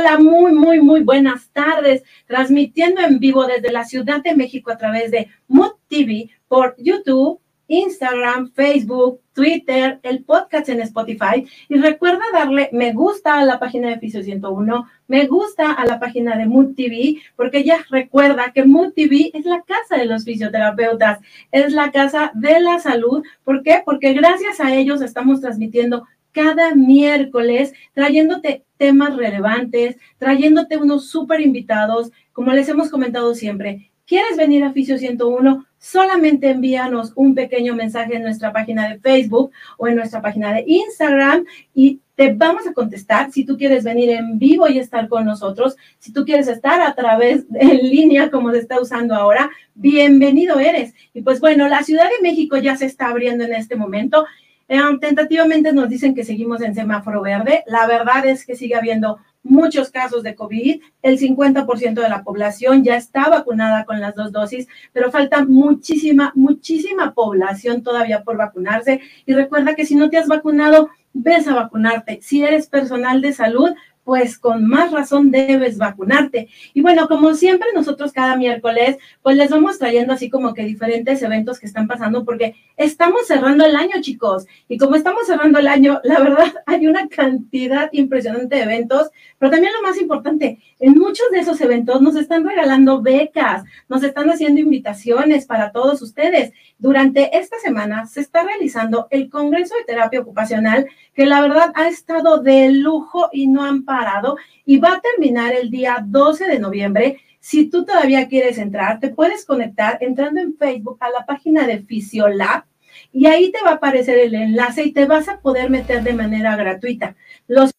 Hola, muy, muy, muy buenas tardes. Transmitiendo en vivo desde la Ciudad de México a través de Mood TV por YouTube, Instagram, Facebook, Twitter, el podcast en Spotify. Y recuerda darle me gusta a la página de Fisio 101, me gusta a la página de Mood TV, porque ya recuerda que Mood TV es la casa de los fisioterapeutas, es la casa de la salud. ¿Por qué? Porque gracias a ellos estamos transmitiendo cada miércoles trayéndote temas relevantes, trayéndote unos súper invitados, como les hemos comentado siempre. ¿Quieres venir a Fisio 101? Solamente envíanos un pequeño mensaje en nuestra página de Facebook o en nuestra página de Instagram y te vamos a contestar si tú quieres venir en vivo y estar con nosotros, si tú quieres estar a través de en línea como se está usando ahora, bienvenido eres. Y pues bueno, la Ciudad de México ya se está abriendo en este momento eh, tentativamente nos dicen que seguimos en semáforo verde. La verdad es que sigue habiendo muchos casos de COVID. El 50% de la población ya está vacunada con las dos dosis, pero falta muchísima, muchísima población todavía por vacunarse. Y recuerda que si no te has vacunado, ves a vacunarte. Si eres personal de salud, pues con más razón debes vacunarte. Y bueno, como siempre, nosotros cada miércoles, pues les vamos trayendo así como que diferentes eventos que están pasando, porque estamos cerrando el año, chicos. Y como estamos cerrando el año, la verdad, hay una cantidad impresionante de eventos, pero también lo más importante, en muchos de esos eventos nos están regalando becas, nos están haciendo invitaciones para todos ustedes. Durante esta semana se está realizando el Congreso de Terapia Ocupacional, que la verdad ha estado de lujo y no han parado y va a terminar el día 12 de noviembre. Si tú todavía quieres entrar, te puedes conectar entrando en Facebook a la página de Fisiolab y ahí te va a aparecer el enlace y te vas a poder meter de manera gratuita. Los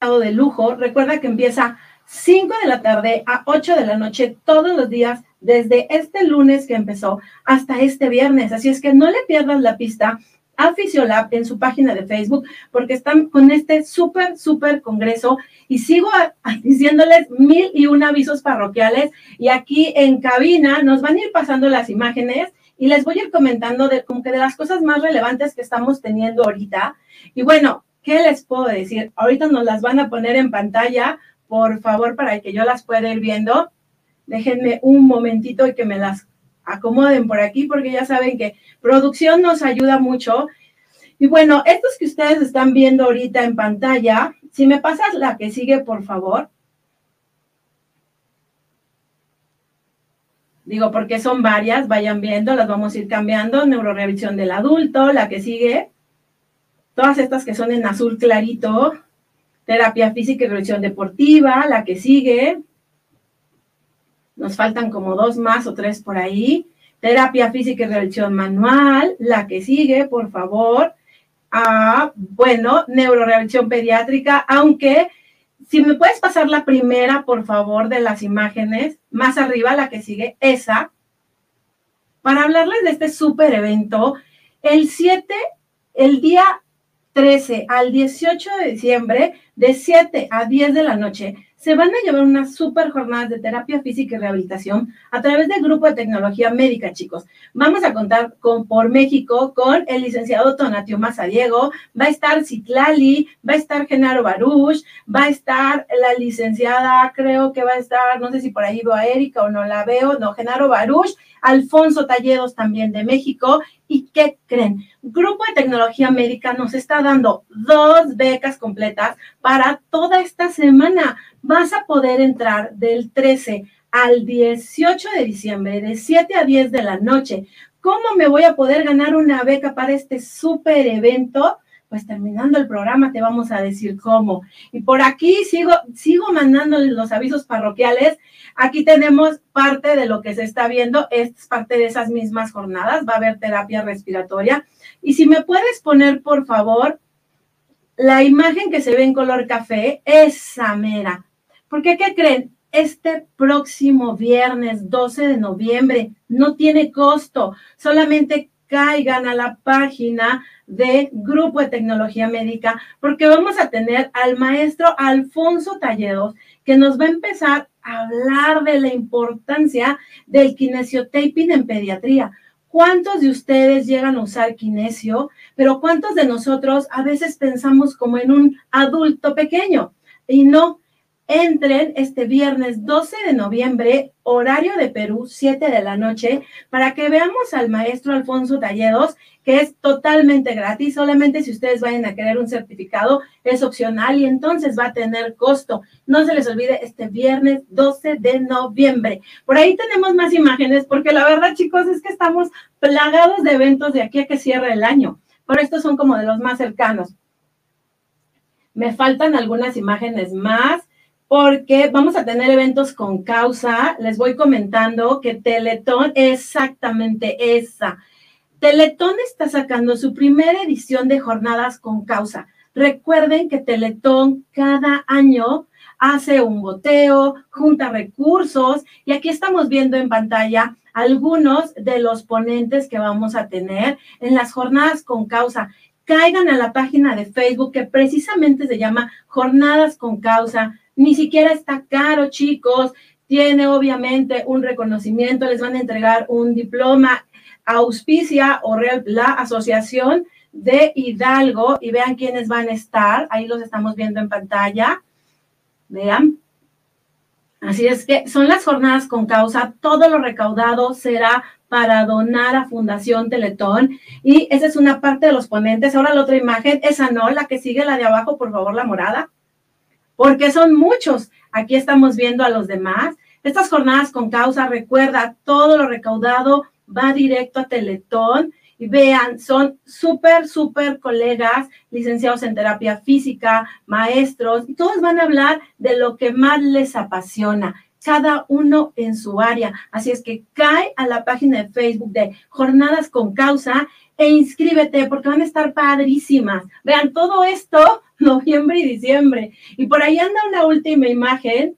de lujo, recuerda que empieza 5 de la tarde a 8 de la noche todos los días desde este lunes que empezó hasta este viernes. Así es que no le pierdas la pista a Fisiolab en su página de Facebook porque están con este súper, súper congreso y sigo diciéndoles mil y un avisos parroquiales y aquí en cabina nos van a ir pasando las imágenes y les voy a ir comentando de como que de las cosas más relevantes que estamos teniendo ahorita. Y bueno, ¿qué les puedo decir? Ahorita nos las van a poner en pantalla, por favor, para que yo las pueda ir viendo. Déjenme un momentito y que me las acomoden por aquí porque ya saben que producción nos ayuda mucho. Y bueno, estos que ustedes están viendo ahorita en pantalla, si me pasas la que sigue, por favor. Digo, porque son varias, vayan viendo, las vamos a ir cambiando. Neurorevisión del adulto, la que sigue. Todas estas que son en azul clarito. Terapia física y revisión deportiva, la que sigue. Nos faltan como dos más o tres por ahí. Terapia física y revisión manual, la que sigue, por favor. Ah, bueno, neurorehabilitación pediátrica, aunque si me puedes pasar la primera, por favor, de las imágenes, más arriba, la que sigue, esa, para hablarles de este súper evento. El 7, el día 13 al 18 de diciembre, de 7 a 10 de la noche, se van a llevar unas super jornadas de terapia física y rehabilitación a través del grupo de tecnología médica, chicos. Vamos a contar con por México con el licenciado Tonatio Mazadiego, va a estar Citlali, va a estar Genaro Baruch, va a estar la licenciada, creo que va a estar, no sé si por ahí veo a Erika o no la veo, no, Genaro Baruch, Alfonso Talledos también de México. ¿Y qué creen? Grupo de Tecnología Médica nos está dando dos becas completas para toda esta semana. Vas a poder entrar del 13 al 18 de diciembre, de 7 a 10 de la noche. ¿Cómo me voy a poder ganar una beca para este súper evento? pues terminando el programa te vamos a decir cómo. Y por aquí sigo, sigo mandándoles los avisos parroquiales. Aquí tenemos parte de lo que se está viendo, es parte de esas mismas jornadas, va a haber terapia respiratoria. Y si me puedes poner, por favor, la imagen que se ve en color café, esa mera. Porque, ¿qué creen? Este próximo viernes 12 de noviembre no tiene costo, solamente caigan a la página de Grupo de Tecnología Médica, porque vamos a tener al maestro Alfonso Talledos, que nos va a empezar a hablar de la importancia del kinesiotaping en pediatría. ¿Cuántos de ustedes llegan a usar kinesio? Pero ¿cuántos de nosotros a veces pensamos como en un adulto pequeño? Y no, entren este viernes 12 de noviembre, horario de Perú, 7 de la noche, para que veamos al maestro Alfonso Talledos, que es totalmente gratis, solamente si ustedes vayan a querer un certificado, es opcional y entonces va a tener costo. No se les olvide este viernes 12 de noviembre. Por ahí tenemos más imágenes, porque la verdad, chicos, es que estamos plagados de eventos de aquí a que cierre el año, pero estos son como de los más cercanos. Me faltan algunas imágenes más porque vamos a tener eventos con causa. Les voy comentando que Teletón, exactamente esa. Teletón está sacando su primera edición de jornadas con causa. Recuerden que Teletón cada año hace un boteo, junta recursos y aquí estamos viendo en pantalla algunos de los ponentes que vamos a tener en las jornadas con causa. Caigan a la página de Facebook que precisamente se llama Jornadas con Causa ni siquiera está caro, chicos. Tiene obviamente un reconocimiento, les van a entregar un diploma, auspicia o la asociación de Hidalgo y vean quiénes van a estar. Ahí los estamos viendo en pantalla. Vean. Así es que son las jornadas con causa. Todo lo recaudado será para donar a Fundación Teletón. Y esa es una parte de los ponentes. Ahora la otra imagen, esa no, la que sigue, la de abajo, por favor, la morada porque son muchos. Aquí estamos viendo a los demás. Estas jornadas con causa, recuerda, todo lo recaudado va directo a Teletón. Y vean, son súper, súper colegas, licenciados en terapia física, maestros, y todos van a hablar de lo que más les apasiona, cada uno en su área. Así es que cae a la página de Facebook de Jornadas con Causa e inscríbete porque van a estar padrísimas. Vean, todo esto noviembre y diciembre. Y por ahí anda una última imagen,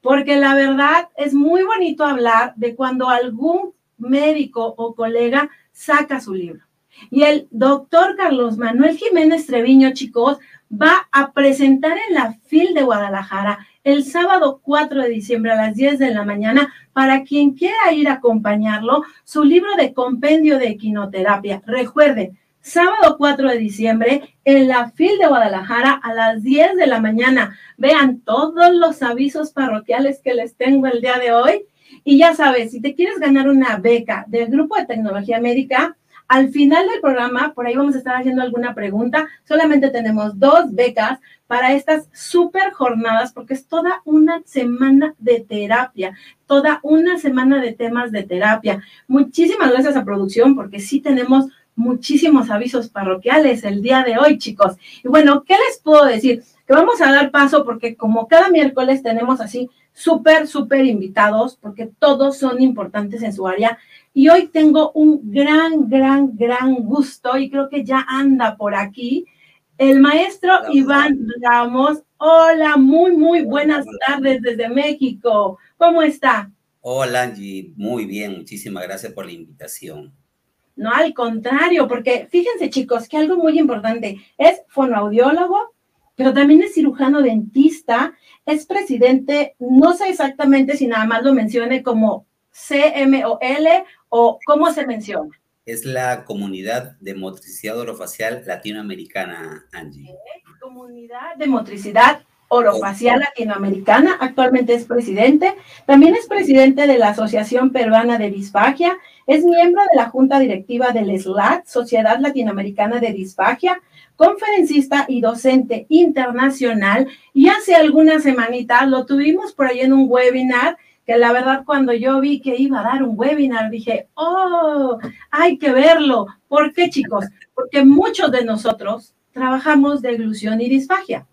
porque la verdad es muy bonito hablar de cuando algún médico o colega saca su libro. Y el doctor Carlos Manuel Jiménez Treviño, chicos, va a presentar en la FIL de Guadalajara el sábado 4 de diciembre a las 10 de la mañana para quien quiera ir a acompañarlo su libro de compendio de equinoterapia. Recuerden, sábado 4 de diciembre en la FIL de Guadalajara a las 10 de la mañana. Vean todos los avisos parroquiales que les tengo el día de hoy. Y ya sabes, si te quieres ganar una beca del Grupo de Tecnología Médica, al final del programa, por ahí vamos a estar haciendo alguna pregunta. Solamente tenemos dos becas para estas super jornadas, porque es toda una semana de terapia, toda una semana de temas de terapia. Muchísimas gracias a producción, porque sí tenemos muchísimos avisos parroquiales el día de hoy, chicos. Y bueno, ¿qué les puedo decir? Que vamos a dar paso porque como cada miércoles tenemos así súper, súper invitados, porque todos son importantes en su área. Y hoy tengo un gran, gran, gran gusto y creo que ya anda por aquí el maestro Iván Ramos. Hola, muy, muy buenas tardes desde México. ¿Cómo está? Hola, Angie. Muy bien. Muchísimas gracias por la invitación. No, al contrario, porque fíjense chicos que algo muy importante es fonoaudiólogo, pero también es cirujano dentista, es presidente, no sé exactamente si nada más lo mencione como CMOL o cómo se menciona. Es la comunidad de motricidad orofacial latinoamericana, Angie. Comunidad de motricidad orofacial latinoamericana, actualmente es presidente, también es presidente de la Asociación Peruana de Disfagia, es miembro de la Junta Directiva del SLAT, Sociedad Latinoamericana de Disfagia, conferencista y docente internacional, y hace algunas semanitas lo tuvimos por ahí en un webinar que la verdad cuando yo vi que iba a dar un webinar dije, oh, hay que verlo. ¿Por qué, chicos? Porque muchos de nosotros trabajamos de ilusión y disfagia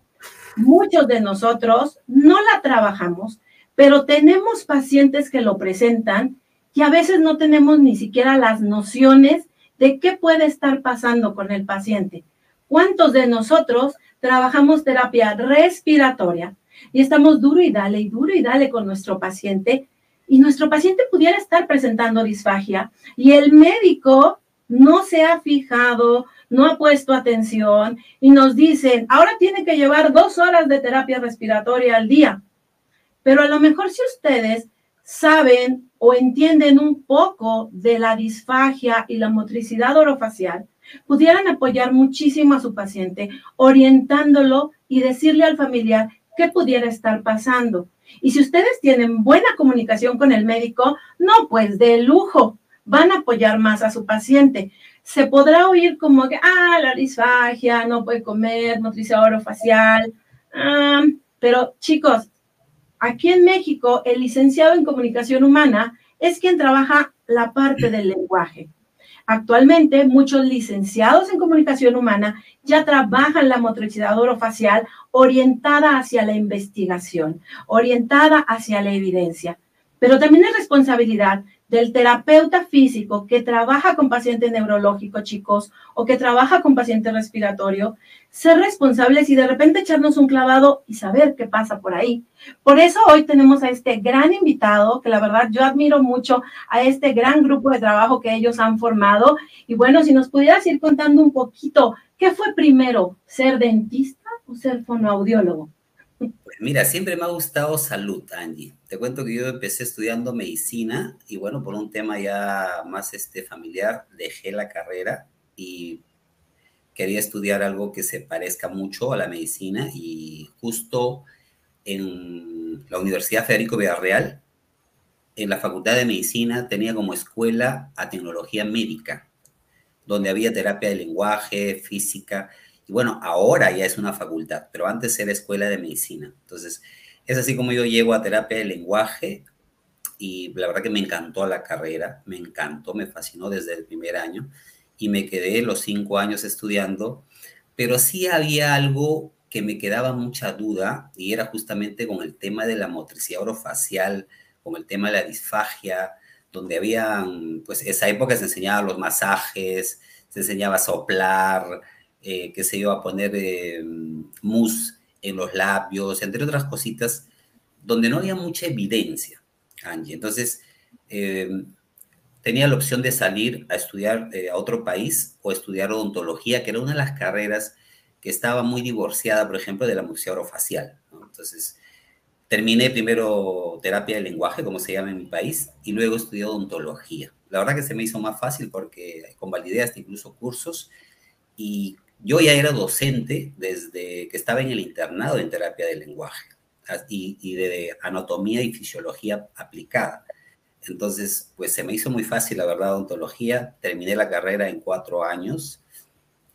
muchos de nosotros no la trabajamos, pero tenemos pacientes que lo presentan y a veces no tenemos ni siquiera las nociones de qué puede estar pasando con el paciente. ¿Cuántos de nosotros trabajamos terapia respiratoria y estamos duro y dale y duro y dale con nuestro paciente y nuestro paciente pudiera estar presentando disfagia y el médico no se ha fijado, no ha puesto atención y nos dicen, ahora tiene que llevar dos horas de terapia respiratoria al día. Pero a lo mejor si ustedes saben o entienden un poco de la disfagia y la motricidad orofacial, pudieran apoyar muchísimo a su paciente, orientándolo y decirle al familiar qué pudiera estar pasando. Y si ustedes tienen buena comunicación con el médico, no, pues de lujo, van a apoyar más a su paciente. Se podrá oír como que, ah, la disfagia, no puede comer, motricidad orofacial. Ah, pero chicos, aquí en México, el licenciado en comunicación humana es quien trabaja la parte del lenguaje. Actualmente, muchos licenciados en comunicación humana ya trabajan la motricidad orofacial orientada hacia la investigación, orientada hacia la evidencia. Pero también es responsabilidad del terapeuta físico que trabaja con paciente neurológico, chicos, o que trabaja con paciente respiratorio, ser responsables y de repente echarnos un clavado y saber qué pasa por ahí. Por eso hoy tenemos a este gran invitado, que la verdad yo admiro mucho a este gran grupo de trabajo que ellos han formado. Y bueno, si nos pudieras ir contando un poquito, ¿qué fue primero, ser dentista o ser fonoaudiólogo? Pues mira, siempre me ha gustado salud, Angie. Te cuento que yo empecé estudiando medicina y bueno, por un tema ya más este, familiar, dejé la carrera y quería estudiar algo que se parezca mucho a la medicina y justo en la Universidad Federico Villarreal, en la Facultad de Medicina, tenía como escuela a tecnología médica, donde había terapia de lenguaje, física, y bueno, ahora ya es una facultad, pero antes era escuela de medicina. Entonces, es así como yo llego a terapia de lenguaje y la verdad que me encantó la carrera, me encantó, me fascinó desde el primer año y me quedé los cinco años estudiando, pero sí había algo que me quedaba mucha duda y era justamente con el tema de la motricidad orofacial, con el tema de la disfagia, donde habían, pues esa época se enseñaba los masajes, se enseñaba a soplar, eh, que se iba a poner eh, mousse en los labios, entre otras cositas, donde no había mucha evidencia, Angie. Entonces, eh, tenía la opción de salir a estudiar a otro país o estudiar odontología, que era una de las carreras que estaba muy divorciada, por ejemplo, de la museo orofacial. Entonces, terminé primero terapia del lenguaje, como se llama en mi país, y luego estudié odontología. La verdad que se me hizo más fácil porque convalidé hasta incluso cursos y yo ya era docente desde que estaba en el internado en terapia del lenguaje y, de anatomía y fisiología aplicada. Entonces, pues se me hizo muy fácil, la verdad, odontología. Terminé la carrera en cuatro años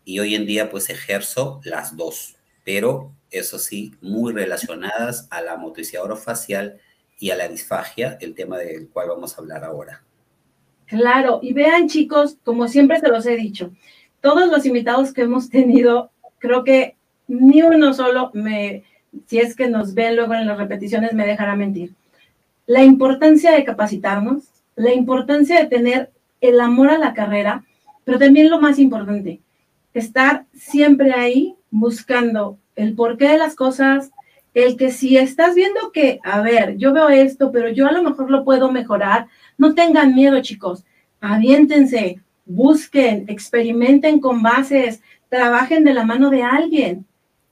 y hoy en día pues ejerzo las dos, pero eso sí, muy relacionadas a la motricidad orofacial y a la disfagia, el tema del cual vamos a hablar ahora. Claro, y vean chicos, como siempre se los he dicho, todos los invitados que hemos tenido, creo que ni uno solo me, si es que nos ven luego en las repeticiones, me dejará mentir. La importancia de capacitarnos, la importancia de tener el amor a la carrera, pero también lo más importante, estar siempre ahí buscando el porqué de las cosas, el que si estás viendo que, a ver, yo veo esto, pero yo a lo mejor lo puedo mejorar, no tengan miedo, chicos, aviéntense, busquen, experimenten con bases, trabajen de la mano de alguien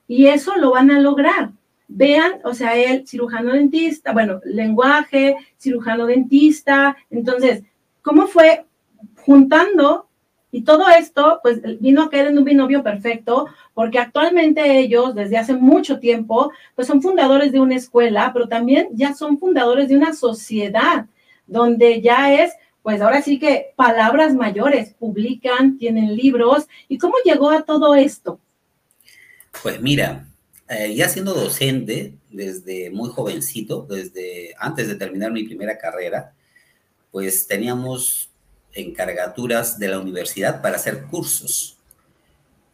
y eso lo van a lograr. Vean, o sea, el cirujano dentista, bueno, lenguaje, cirujano dentista, entonces, ¿cómo fue juntando? Y todo esto, pues vino a caer en un binomio perfecto, porque actualmente ellos, desde hace mucho tiempo, pues son fundadores de una escuela, pero también ya son fundadores de una sociedad, donde ya es pues ahora sí que palabras mayores, publican, tienen libros. ¿Y cómo llegó a todo esto? Pues mira, eh, ya siendo docente desde muy jovencito, desde antes de terminar mi primera carrera, pues teníamos encargaturas de la universidad para hacer cursos.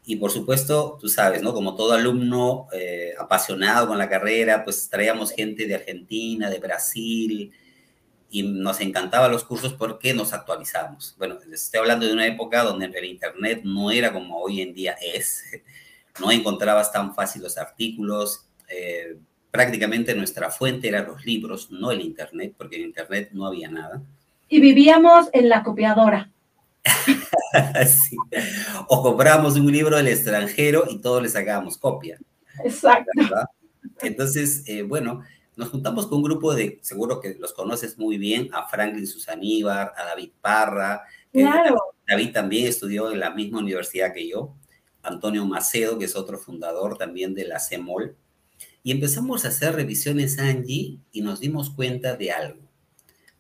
Y por supuesto, tú sabes, ¿no? Como todo alumno eh, apasionado con la carrera, pues traíamos gente de Argentina, de Brasil, y nos encantaban los cursos porque nos actualizamos. Bueno, les estoy hablando de una época donde el Internet no era como hoy en día es, no encontrabas tan fácil los artículos, eh, prácticamente nuestra fuente eran los libros, no el Internet, porque en Internet no había nada. Y vivíamos en la copiadora. sí. O comprábamos un libro del extranjero y todos le sacábamos copia. Exacto. Entonces, eh, bueno, nos juntamos con un grupo de, seguro que los conoces muy bien, a Franklin Susaníbar, a David Parra. Claro. David también estudió en la misma universidad que yo. Antonio Macedo, que es otro fundador también de la CEMOL. Y empezamos a hacer revisiones, Angie, y nos dimos cuenta de algo,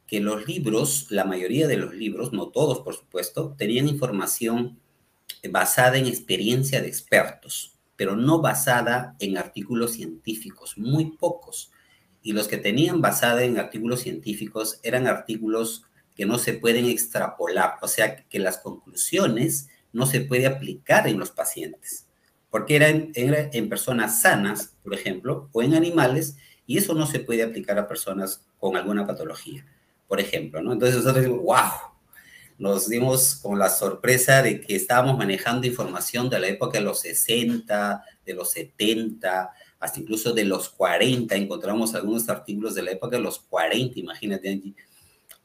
que los libros, la mayoría de los libros, no todos por supuesto, tenían información basada en experiencia de expertos, pero no basada en artículos científicos, muy pocos. Y los que tenían basada en artículos científicos eran artículos que no se pueden extrapolar, o sea, que las conclusiones no se puede aplicar en los pacientes, porque eran, en personas sanas, por ejemplo, o en animales, y eso no se puede aplicar a personas con alguna patología, por ejemplo, ¿no? Entonces nosotros decimos, wow, nos dimos con la sorpresa de que estábamos manejando información de la época de los 60, de los 70, hasta incluso de los 40, encontramos algunos artículos de la época de los 40, imagínate,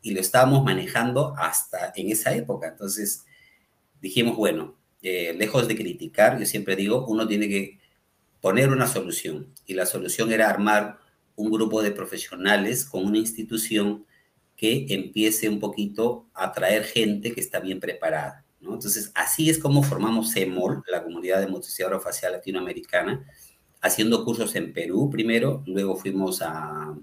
y lo estábamos manejando hasta en esa época. Entonces dijimos, bueno, eh, lejos de criticar, yo siempre digo, uno tiene que poner una solución, y la solución era armar un grupo de profesionales con una institución que empiece un poquito a traer gente que está bien preparada. ¿no? Entonces, así es como formamos CEMOL, la comunidad de motricidad orofacial latinoamericana, haciendo cursos en Perú primero, luego fuimos a,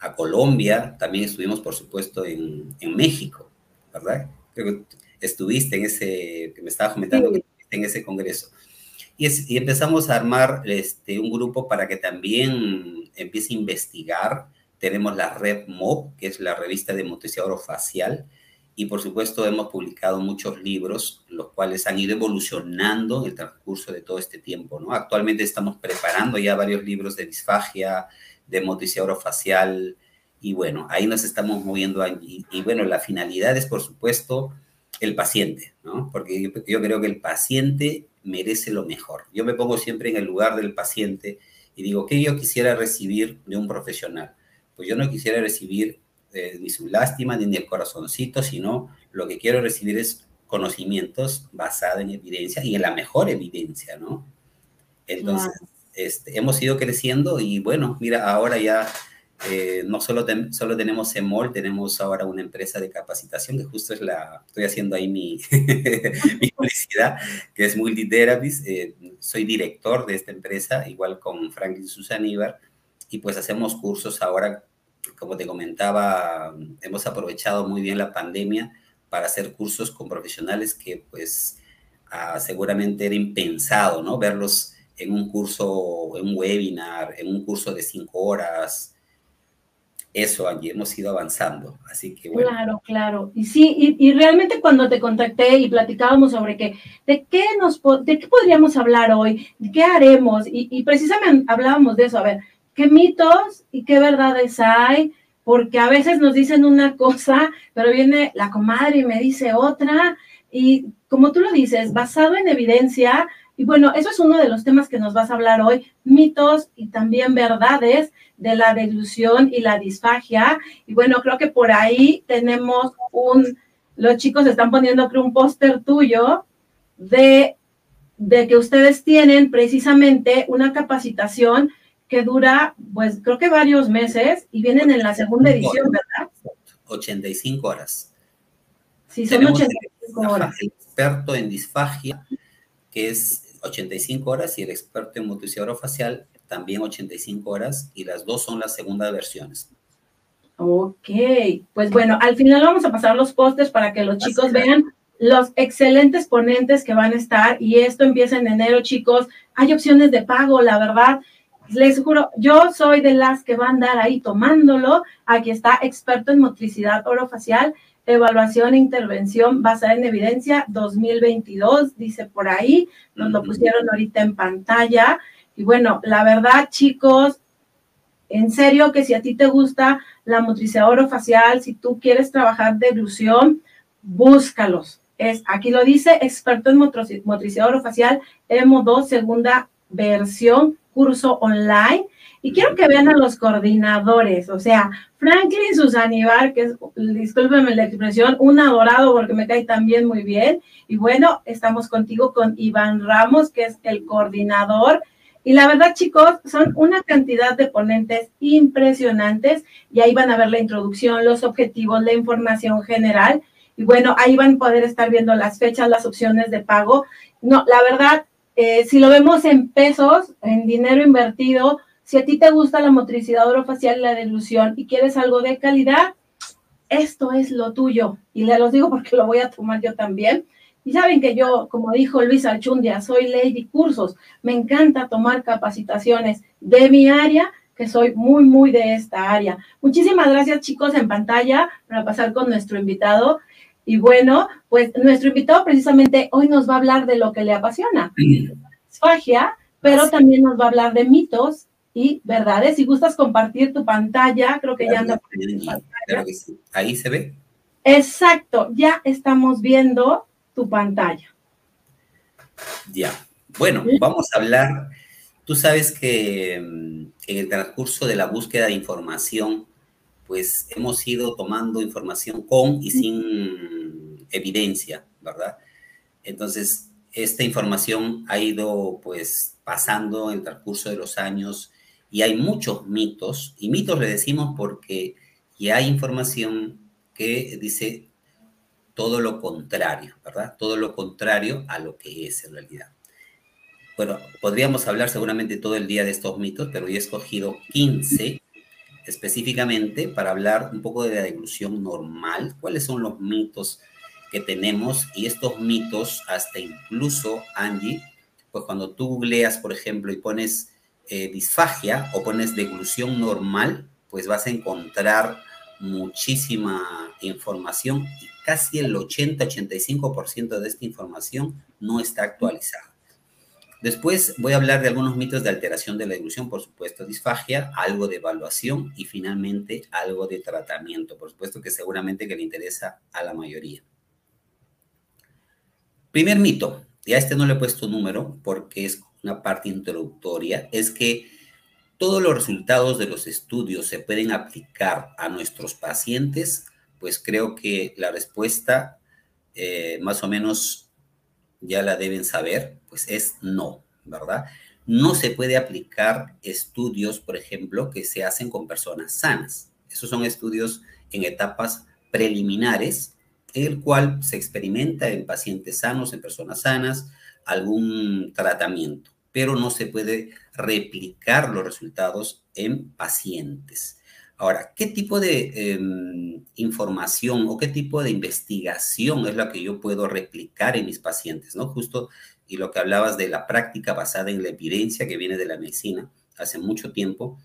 a Colombia, también estuvimos, por supuesto, en, en, México, ¿verdad? Creo que estuviste en ese, que me estaba comentando que estuviste en ese congreso. Y, es, y, empezamos a armar este, un grupo para que también empiece a investigar tenemos la red MOB, que es la revista de motricidad orofacial, y por supuesto hemos publicado muchos libros, los cuales han ido evolucionando en el transcurso de todo este tiempo. ¿no? Actualmente estamos preparando ya varios libros de disfagia, de motricidad orofacial, y bueno, ahí nos estamos moviendo. Y, y bueno, la finalidad es por supuesto el paciente, ¿no? porque yo, yo creo que el paciente merece lo mejor. Yo me pongo siempre en el lugar del paciente y digo, ¿qué yo quisiera recibir de un profesional? pues yo no quisiera recibir eh, ni su lástima ni, el corazoncito, sino lo que quiero recibir es conocimientos basados en evidencia y en la mejor evidencia, ¿no? Entonces, este, hemos ido creciendo y bueno, mira, ahora ya eh, no solo, solo tenemos EMOL, tenemos ahora una empresa de capacitación que justo es la, estoy haciendo ahí mi, mi publicidad, que es Multitherapies. Eh, soy director de esta empresa, igual con Franklin Susaníbar y pues hacemos cursos ahora, como te comentaba, hemos aprovechado muy bien la pandemia para hacer cursos con profesionales que pues ah, seguramente era impensado, ¿no? Verlos en un curso, en un webinar, en un curso de cinco horas. Eso, Angie, hemos ido avanzando. Así que bueno. Claro, claro. Y sí, y, y, realmente cuando te contacté y platicábamos sobre qué, de qué nos, de qué podríamos hablar hoy, de qué haremos, y, y precisamente hablábamos de eso, a ver, qué mitos y qué verdades hay, porque a veces nos dicen una cosa, pero viene la comadre y me dice otra, y como tú lo dices, basado en evidencia, y bueno, eso es uno de los temas que nos vas a hablar hoy, mitos y también verdades de la delusión y la disfagia. Y bueno, creo que por ahí tenemos un, los chicos están poniendo creo un póster tuyo de, de que ustedes tienen precisamente una capacitación que dura, pues creo que varios meses y vienen en la segunda edición, ¿verdad? 85 horas. Sí, son 85 horas. El experto en disfagia, que es 85 horas, y el experto en motricidad orofacial, también 85 horas, y las dos son las segundas versiones. Ok, pues bueno, al final vamos a pasar los postes para que los chicos vean los excelentes ponentes que van a estar y esto empieza en enero, chicos. Hay opciones de pago, la verdad les juro, yo soy de las que van a andar ahí tomándolo. Aquí está, experto en motricidad orofacial, evaluación e intervención basada en evidencia 2022, dice por ahí, nos lo pusieron ahorita en pantalla. Y bueno, la verdad, chicos, en serio que si a ti te gusta la motricidad orofacial, si tú quieres trabajar de ilusión, búscalos. Es, aquí lo dice, experto en motricidad orofacial, EMO 2, segunda versión curso online. Y quiero que vean a los coordinadores, o sea, Franklin Susanibar, que es, discúlpenme la expresión, un adorado porque me cae también muy bien. Y bueno, estamos contigo con Iván Ramos, que es el coordinador. Y la verdad, chicos, son una cantidad de ponentes impresionantes y ahí van a ver la introducción, los objetivos, la información general. Y bueno, ahí van a poder estar viendo las fechas, las opciones de pago. No, la verdad, eh, si lo vemos en pesos, en dinero invertido, Si a ti te gusta la motricidad orofacial y la deglución y quieres algo de calidad, esto es lo tuyo. Y le los digo porque lo voy a tomar yo también. Y saben que yo, como dijo Luis Alchundia, soy lady cursos. Me encanta tomar capacitaciones de mi área, que soy muy, muy de esta área. Muchísimas gracias, chicos, en pantalla para pasar con nuestro invitado. Y bueno, pues nuestro invitado precisamente hoy nos va a hablar de lo que le apasiona, fagia, pero también nos va a hablar de mitos y verdades. Si gustas compartir tu pantalla, creo que ya anda. Ahí se ve. Exacto, ya estamos viendo tu pantalla. Ya. Bueno, vamos a hablar. Tú sabes que mm, en el transcurso de la búsqueda de información, pues hemos ido tomando información con y sin evidencia, ¿verdad? Entonces, esta información ha ido pues pasando en el transcurso de los años y hay muchos mitos, y mitos le decimos porque ya hay información que dice todo lo contrario, ¿verdad? Todo lo contrario a lo que es en realidad. Bueno, podríamos hablar seguramente todo el día de estos mitos, pero yo he escogido 15 específicamente para hablar un poco de la evolución normal, cuáles son los mitos que tenemos y estos mitos, hasta incluso, Angie, pues cuando tú googleas, por ejemplo, y pones eh, disfagia o pones deglución normal, pues vas a encontrar muchísima información y casi el 80-85% de esta información no está actualizada. Después voy a hablar de algunos mitos de alteración de la deglución, por supuesto, disfagia, algo de evaluación y finalmente algo de tratamiento, por supuesto que seguramente que le interesa a la mayoría. Primer mito, y a este no le he puesto número porque es una parte introductoria, es que todos los resultados de los estudios se pueden aplicar a nuestros pacientes, pues creo que la respuesta eh, más o menos ya la deben saber, pues es no, ¿verdad? No se puede aplicar estudios, por ejemplo, que se hacen con personas sanas. Esos son estudios en etapas preliminares, el cual se experimenta en pacientes sanos, en personas sanas, algún tratamiento pero no se puede replicar los resultados en pacientes. Ahora, ¿qué tipo de em, información o qué tipo de investigación es la que yo puedo replicar en mis pacientes? ¿no? Justo, y lo que hablabas de la práctica basada en la evidencia que viene de la medicina hace mucho tiempo,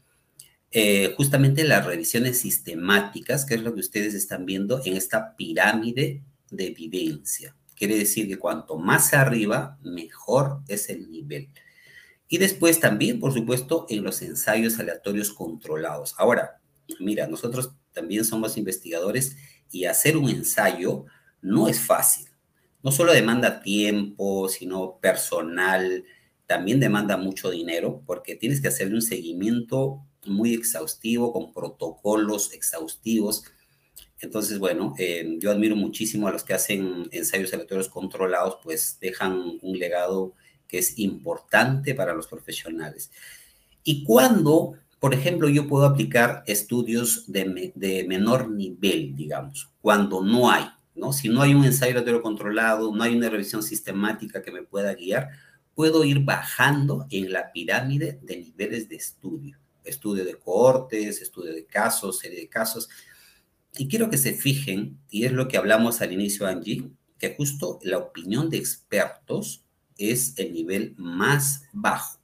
eh, justamente las revisiones sistemáticas, que es lo que ustedes están viendo en esta pirámide de evidencia. Quiere decir que cuanto más arriba, mejor es el nivel. Y después también, por supuesto, en los ensayos aleatorios controlados. Ahora, mira, nosotros también somos investigadores y hacer un ensayo no es fácil. No solo demanda tiempo, sino personal, también demanda mucho dinero porque tienes que hacerle un seguimiento muy exhaustivo, con protocolos exhaustivos. Entonces, bueno, eh, yo admiro muchísimo a los que hacen ensayos aleatorios controlados, pues dejan un legado que es importante para los profesionales. Y cuando, por ejemplo, yo puedo aplicar estudios de, menor nivel, digamos, cuando no hay, ¿no? Si no hay un ensayo lateral controlado, no hay una revisión sistemática que me pueda guiar, puedo ir bajando en la pirámide de niveles de estudio. Estudio de cohortes, estudio de casos, serie de casos. Y quiero que se fijen, y es lo que hablamos al inicio, Angie, que justo la opinión de expertos es el nivel más bajo.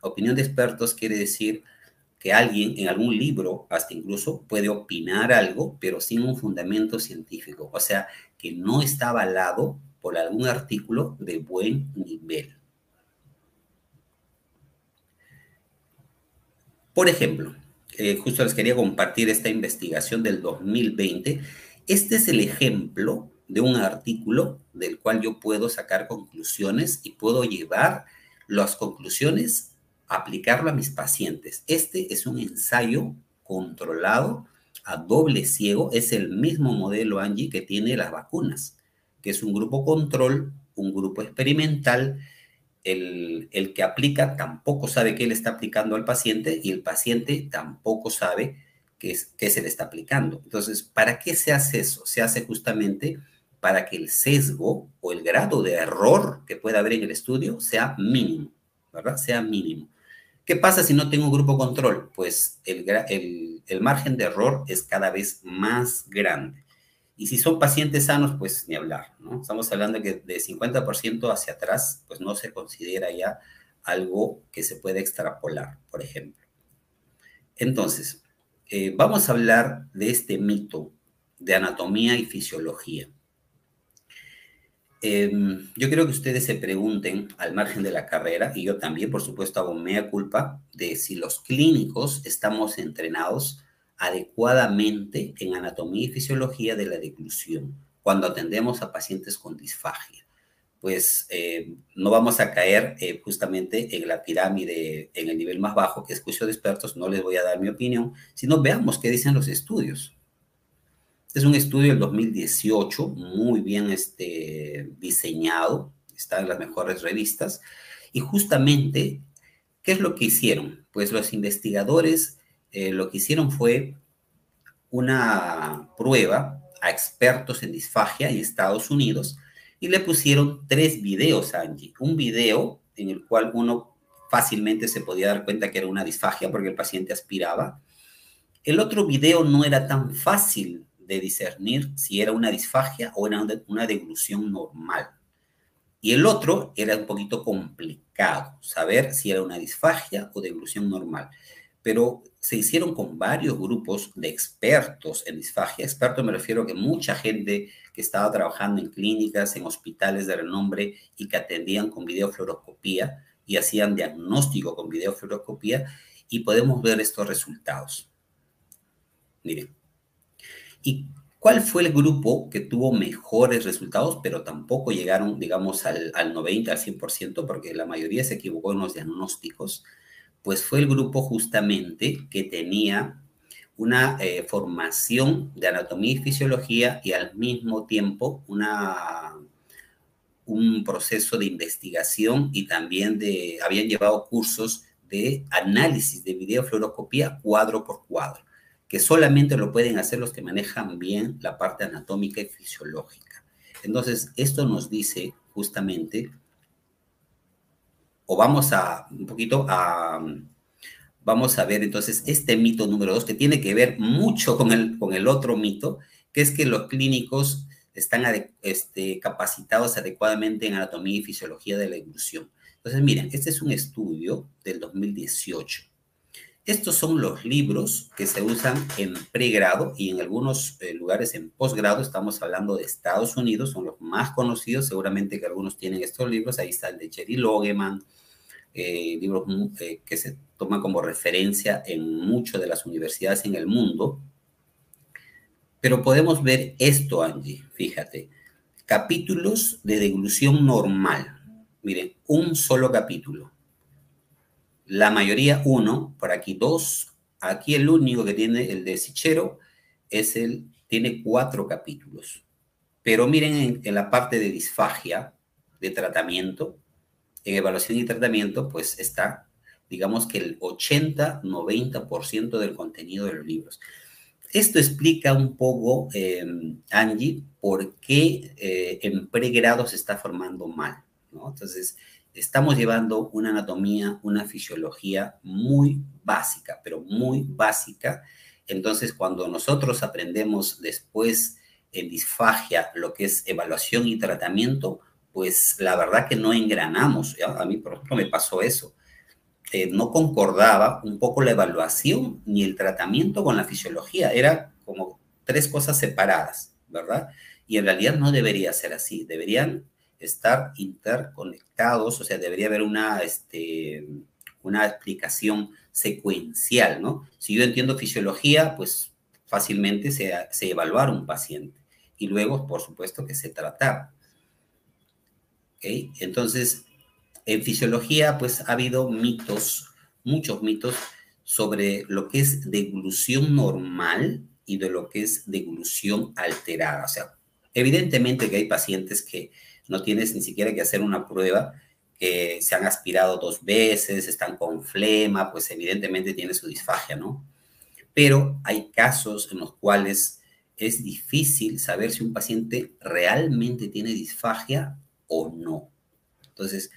Opinión de expertos quiere decir que alguien en algún libro, hasta incluso, puede opinar algo, pero sin un fundamento científico. O sea, que no está avalado por algún artículo de buen nivel. Por ejemplo, eh, justo les quería compartir esta investigación del 2020. Este es el ejemplo de un artículo del cual yo puedo sacar conclusiones y puedo llevar las conclusiones, aplicarlo a mis pacientes. Este es un ensayo controlado a doble ciego, es el mismo modelo, Angie, que tiene las vacunas, que es un grupo control, un grupo experimental. El, el que aplica tampoco sabe qué le está aplicando al paciente y el paciente tampoco sabe qué, qué se le está aplicando. Entonces, ¿para qué se hace eso? Se hace justamente para que el sesgo o el grado de error que pueda haber en el estudio sea mínimo, ¿verdad? Sea mínimo. ¿Qué pasa si no tengo un grupo control? Pues el, el margen de error es cada vez más grande. Y si son pacientes sanos, pues ni hablar, ¿no? Estamos hablando que de 50% hacia atrás, pues no se considera ya algo que se puede extrapolar, por ejemplo. Entonces, eh, vamos a hablar de este mito de anatomía y fisiología. Em, yo creo que ustedes se pregunten al margen de la carrera, y yo también, por supuesto, hago mea culpa de si los clínicos estamos entrenados adecuadamente en anatomía y fisiología de la deglución cuando atendemos a pacientes con disfagia. Pues eh, no vamos a caer eh, justamente en la pirámide, en el nivel más bajo, que es juicio de expertos, no les voy a dar mi opinión, sino veamos qué dicen los estudios. Este es un estudio del 2018, muy bien este, diseñado, está en las mejores revistas, y justamente, ¿qué es lo que hicieron? Pues los investigadores eh, lo que hicieron fue una prueba a expertos en disfagia en Estados Unidos y le pusieron tres videos a Angie. Un video en el cual uno fácilmente se podía dar cuenta que era una disfagia porque el paciente aspiraba. El otro video no era tan fácil de discernir si era una disfagia o era una deglución normal. Y el otro era un poquito complicado, saber si era una disfagia o deglución normal. Pero se hicieron con varios grupos de expertos en disfagia. Experto me refiero a que mucha gente que estaba trabajando en clínicas, en hospitales de renombre y que atendían con videofluoroscopía y hacían diagnóstico con videofluoroscopía y podemos ver estos resultados. Miren, ¿Y cuál fue el grupo que tuvo mejores resultados, pero tampoco llegaron, digamos, al, 90, al 100%, porque la mayoría se equivocó en los diagnósticos? Pues fue el grupo justamente que tenía una eh, formación de anatomía y fisiología y al mismo tiempo una, un proceso de investigación y también de, habían llevado cursos de análisis de videofluoroscopía cuadro por cuadro que solamente lo pueden hacer los que manejan bien la parte anatómica y fisiológica. Entonces, esto nos dice justamente, o vamos a un poquito a, vamos a ver entonces este mito número dos, que tiene que ver mucho con el, con el otro mito, que es que los clínicos están este, capacitados adecuadamente en anatomía y fisiología de la inclusión. Entonces, miren, este es un estudio del 2018 estos son los libros que se usan en pregrado y en algunos eh, lugares en posgrado. Estamos hablando de Estados Unidos, son los más conocidos. Seguramente que algunos tienen estos libros. Ahí está el de Cherry Logeman, eh, libros eh, que se toman como referencia en muchas de las universidades en el mundo. Pero podemos ver esto, Angie, fíjate. Capítulos de deglución normal. Miren, un solo capítulo la mayoría uno, por aquí dos, aquí el único que tiene el de Sichero es el, tiene cuatro capítulos. Pero miren en, la parte de disfagia, de tratamiento, en evaluación y tratamiento, pues está, digamos que el 80-90% del contenido de los libros. Esto explica un poco, em, Angie, por qué eh, en pregrado se está formando mal. ¿no? Entonces, estamos llevando una anatomía, una fisiología muy básica, pero muy básica. Entonces, cuando nosotros aprendemos después en disfagia lo que es evaluación y tratamiento, pues la verdad que no engranamos. A mí, por ejemplo, me pasó eso. Eh, no concordaba un poco la evaluación ni el tratamiento con la fisiología. Era como tres cosas separadas, ¿verdad? Y en realidad no debería ser así. Deberían estar interconectados, o sea, debería haber una, este, una explicación secuencial, ¿no? Si yo entiendo fisiología, pues fácilmente se, se un paciente y luego, por supuesto, que se tratar. ¿Okay? Entonces, en fisiología, pues ha habido mitos, muchos mitos sobre lo que es deglución normal y de lo que es deglución alterada. O sea, evidentemente que hay pacientes que no tienes ni siquiera que hacer una prueba, que se han aspirado dos veces, están con flema, pues evidentemente tiene su disfagia, ¿no? Pero hay casos en los cuales es difícil saber si un paciente realmente tiene disfagia o no. Entonces,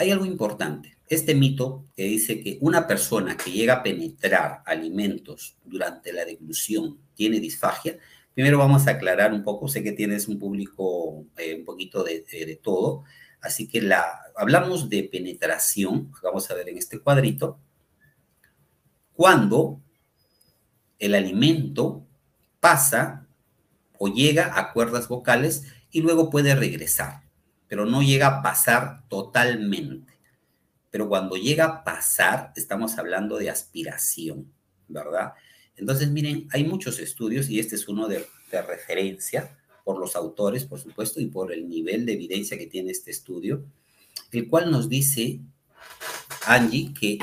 Hay algo importante. Este mito que dice que una persona que llega a penetrar alimentos durante la deglución tiene disfagia, primero vamos a aclarar un poco, sé que tienes un público eh, un poquito de, de, todo, así que la, hablamos de penetración, vamos a ver en este cuadrito, cuando el alimento pasa o llega a cuerdas vocales y luego puede regresar, pero no llega a pasar totalmente. Pero cuando llega a pasar, estamos hablando de aspiración, ¿verdad? Entonces, miren, hay muchos estudios y este es uno de, referencia por los autores, por supuesto, y por el nivel de evidencia que tiene este estudio, el cual nos dice, Angie, que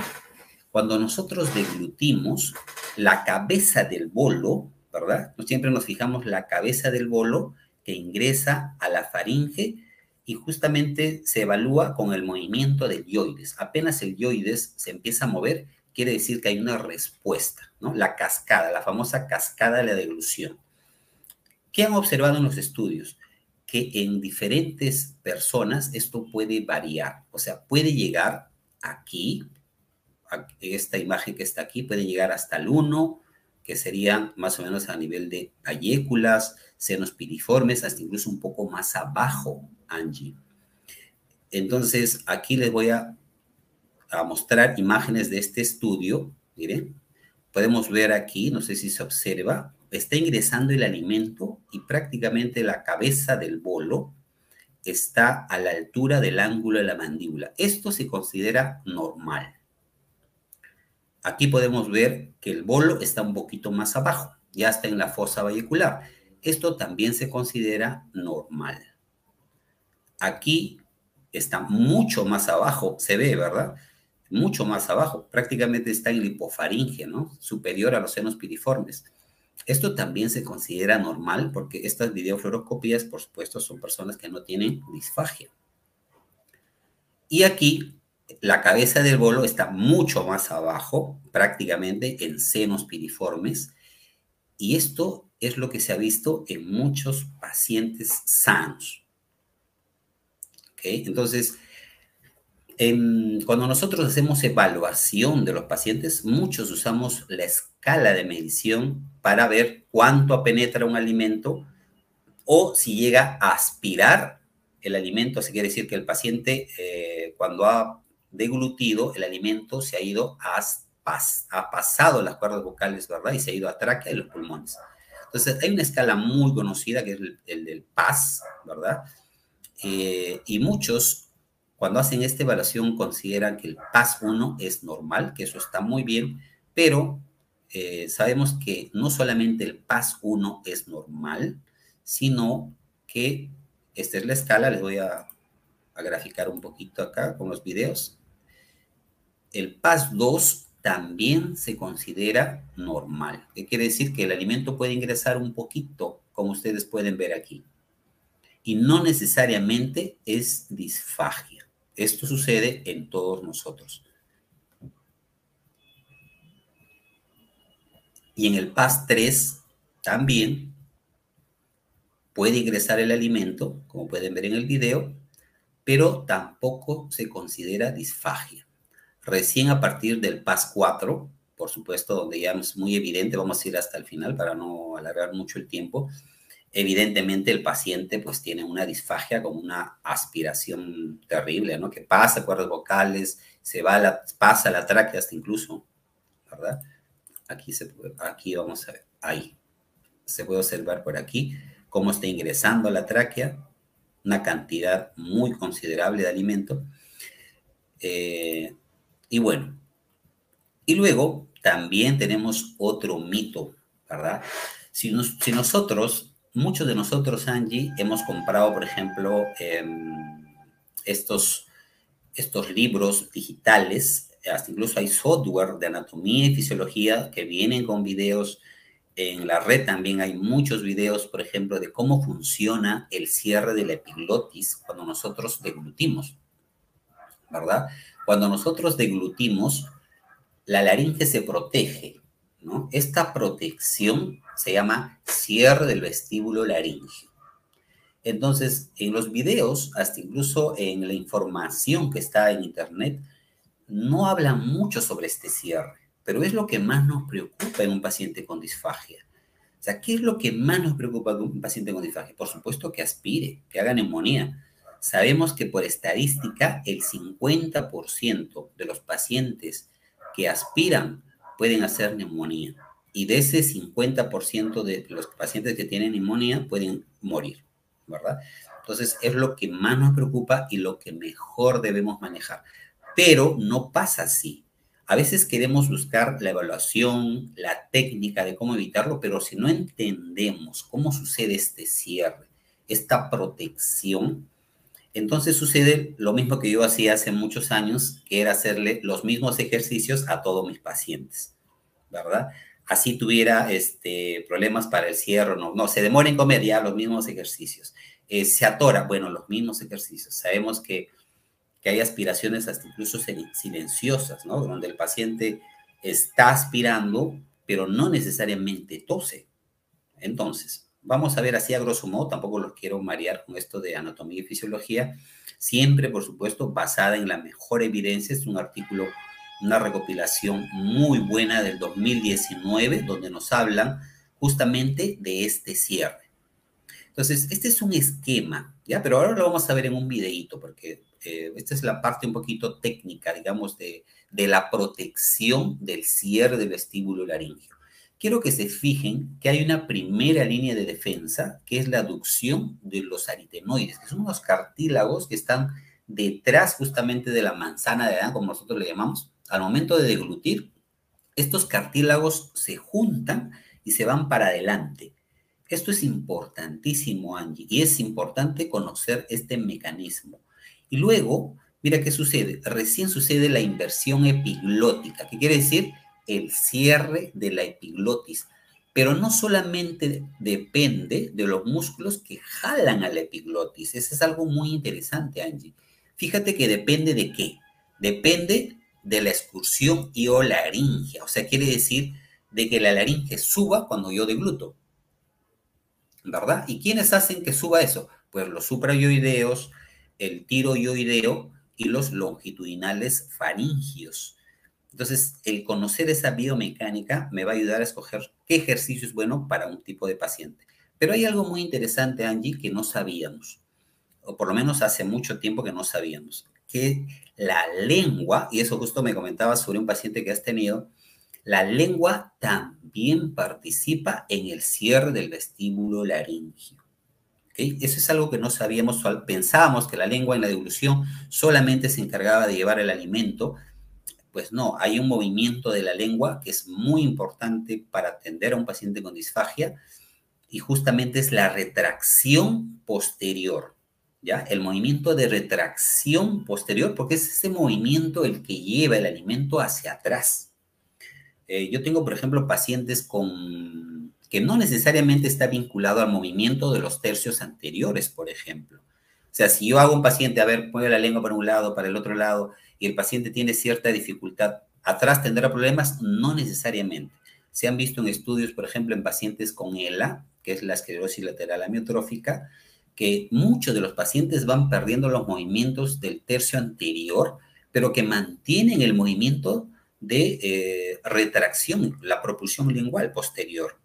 cuando nosotros deglutimos, la cabeza del bolo, ¿verdad? Siempre nos fijamos la cabeza del bolo que ingresa a la faringe y justamente se evalúa con el movimiento del yoides. Apenas el yoides se empieza a mover, quiere decir que hay una respuesta, La cascada, la famosa cascada de la deglución. ¿Qué han observado en los estudios? Que en diferentes personas esto puede variar, o sea, puede llegar aquí, esta imagen que está aquí puede llegar hasta el 1, que sería más o menos a nivel de ayéculas, senos piriformes, hasta incluso un poco más abajo, Angie. Entonces, aquí les voy a, a mostrar imágenes de este estudio. Miren, podemos ver aquí, no sé si se observa, está ingresando el alimento y prácticamente la cabeza del bolo está a la altura del ángulo de la mandíbula. Esto se considera normal. Aquí podemos ver que el bolo está un poquito más abajo, ya está en la fosa vehicular. Esto también se considera normal. Aquí está mucho más abajo, se ve, ¿verdad? Mucho más abajo, prácticamente está en hipofaringe, ¿no? Superior a los senos piriformes. Esto también se considera normal porque estas videofluoroscopías, por supuesto, son personas que no tienen disfagia. Y aquí la cabeza del bolo está mucho más abajo, prácticamente en senos piriformes, y esto es lo que se ha visto en muchos pacientes sanos. Entonces, cuando nosotros hacemos evaluación de los pacientes, muchos usamos la escala de medición para ver cuánto penetra un alimento o si llega a aspirar el alimento, se quiere decir que el paciente eh, cuando ha deglutido, el alimento se ha ido a, ha pasado las cuerdas vocales, ¿verdad? Y se ha ido a tráquea y los pulmones. Entonces, hay una escala muy conocida que es el, del PAS, ¿verdad? Eh, y muchos, cuando hacen esta evaluación, consideran que el PAS 1 es normal, que eso está muy bien, pero eh, sabemos que no solamente el PAS 1 es normal, sino que esta es la escala, les voy a, a graficar un poquito acá con los videos el PAS 2 también se considera normal. ¿Qué quiere decir? Que el alimento puede ingresar un poquito, como ustedes pueden ver aquí. Y no necesariamente es disfagia. Esto sucede en todos nosotros. Y en el PAS 3 también puede ingresar el alimento, como pueden ver en el video, pero tampoco se considera disfagia. Recién a partir del PAS 4, por supuesto, donde ya es muy evidente, vamos a ir hasta el final para no alargar mucho el tiempo, evidentemente el paciente pues tiene una disfagia como una aspiración terrible, ¿no? Que pasa cuerdas vocales, se va la, pasa la tráquea hasta incluso, ¿verdad? Aquí, aquí vamos a ver, ahí. Se puede observar por aquí cómo está ingresando la tráquea una cantidad muy considerable de alimento. Eh, y bueno, y luego también tenemos otro mito, ¿verdad? Si, si nosotros, muchos de nosotros, Angie, hemos comprado, por ejemplo, em, estos, estos libros digitales, hasta incluso hay software de anatomía y fisiología que vienen con videos. En la red también hay muchos videos, por ejemplo, de cómo funciona el cierre de la epiglotis cuando nosotros deglutimos, ¿verdad? Cuando nosotros deglutimos, la laringe se protege, Esta protección se llama cierre del vestíbulo laringio. Entonces, en los videos, hasta incluso en la información que está en Internet, no hablan mucho sobre este cierre, pero es lo que más nos preocupa en un paciente con disfagia. O sea, ¿qué es lo que más nos preocupa en un paciente con disfagia? Por supuesto que aspire, que haga neumonía. Sabemos que por estadística el 50% de los pacientes que aspiran pueden hacer neumonía. Y de ese 50% de los pacientes que tienen neumonía pueden morir. ¿verdad? Entonces es lo que más nos preocupa y lo que mejor debemos manejar. Pero no pasa así. A veces queremos buscar la evaluación, la técnica de cómo evitarlo, pero si no entendemos cómo sucede este cierre, esta protección, entonces sucede lo mismo que yo hacía hace muchos años, que era hacerle los mismos ejercicios a todos mis pacientes, ¿verdad? así tuviera este, problemas para el cierre, no, no, se demora en comer ya los mismos ejercicios. Eh, se atora, bueno, los mismos ejercicios. Sabemos que, que hay aspiraciones hasta incluso silenciosas, ¿no? Donde el paciente está aspirando, pero no necesariamente tose. Entonces, vamos a ver así a grosso modo, tampoco los quiero marear con esto de anatomía y fisiología, siempre, por supuesto, basada en la mejor evidencia, es un artículo una recopilación muy buena del 2019, donde nos hablan justamente de este cierre. Entonces, este es un esquema, ¿ya? Pero ahora lo vamos a ver en un videíto, porque eh, esta es la parte un poquito técnica, digamos, de, de la protección del cierre del vestíbulo laringio. Quiero que se fijen que hay una primera línea de defensa, que es la aducción de los aritenoides, que son unos cartílagos que están detrás justamente de la manzana de Adán, como nosotros le llamamos, al momento de deglutir, estos cartílagos se juntan y se van para adelante. Esto es importantísimo, Angie, y es importante conocer este mecanismo. Y luego, mira qué sucede. Recién sucede la inversión epiglótica, que quiere decir el cierre de la epiglotis. Pero no solamente depende de los músculos que jalan a la epiglotis. Eso es algo muy interesante, Angie. Fíjate que depende de qué. Depende de la excursión y o laringe. O sea, quiere decir de que la laringe suba cuando yo degluto. ¿Verdad? ¿Y quiénes hacen que suba eso? Pues los suprayoideos, el tiroyoideo y los longitudinales faringios. Entonces, el conocer esa biomecánica me va a ayudar a escoger qué ejercicio es bueno para un tipo de paciente. Pero hay algo muy interesante, Angie, que no sabíamos, o por lo menos hace mucho tiempo que no sabíamos que la lengua, y eso justo me comentaba sobre un paciente que has tenido, la lengua también participa en el cierre del vestíbulo laringio. Eso es algo que no sabíamos, pensábamos que la lengua en la devolución solamente se encargaba de llevar el alimento. Pues no, hay un movimiento de la lengua que es muy importante para atender a un paciente con disfagia y justamente es la retracción posterior. El movimiento de retracción posterior, porque es ese movimiento el que lleva el alimento hacia atrás. Eh, yo tengo, por ejemplo, pacientes con que no necesariamente está vinculado al movimiento de los tercios anteriores, por ejemplo. O sea, si yo hago un paciente, a ver, mueve la lengua para un lado, para el otro lado, el paciente tiene cierta dificultad, atrás tendrá problemas, no necesariamente. Se han visto en estudios, por ejemplo, en pacientes con ELA, que es la esclerosis lateral amiotrófica, que muchos de los pacientes van perdiendo los movimientos del tercio anterior, pero que mantienen el movimiento de eh, retracción, la propulsión lingual posterior.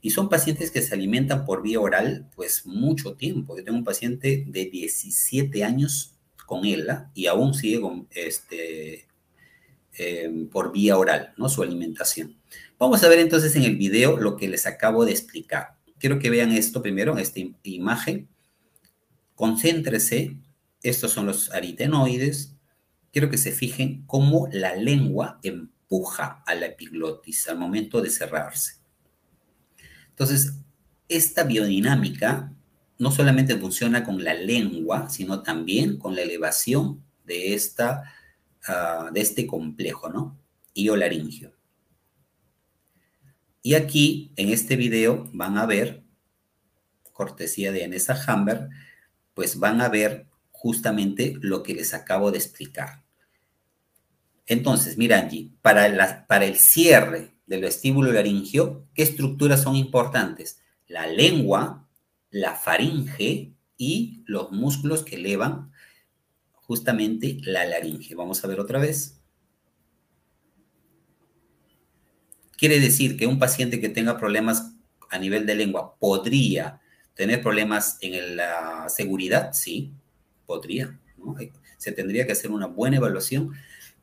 Y son pacientes que se alimentan por vía oral, pues mucho tiempo. Yo tengo un paciente de 17 años con ELA y aún sigue este, eh, por vía oral, ¿no? Su alimentación. Vamos a ver entonces en el video lo que les acabo de explicar. Quiero que vean esto primero, esta imagen. Concéntrese, estos son los aritenoides. Quiero que se fijen cómo la lengua empuja a la epiglotis al momento de cerrarse. Entonces, esta biodinámica no solamente funciona con la lengua, sino también con la elevación de, esta, ah, de este complejo, ¿no? Iolaringio. Y aquí, en este video, van a ver, cortesía de Anessa Hamber, pues van a ver justamente lo que les acabo de explicar. Entonces, mira Angie, para, para el cierre del vestíbulo laringio, ¿qué estructuras son importantes? La lengua, la faringe y los músculos que elevan justamente la laringe. Vamos a ver otra vez. Quiere decir que un paciente que tenga problemas a nivel de lengua podría tener problemas en la seguridad, sí, podría. Se tendría que hacer una buena evaluación.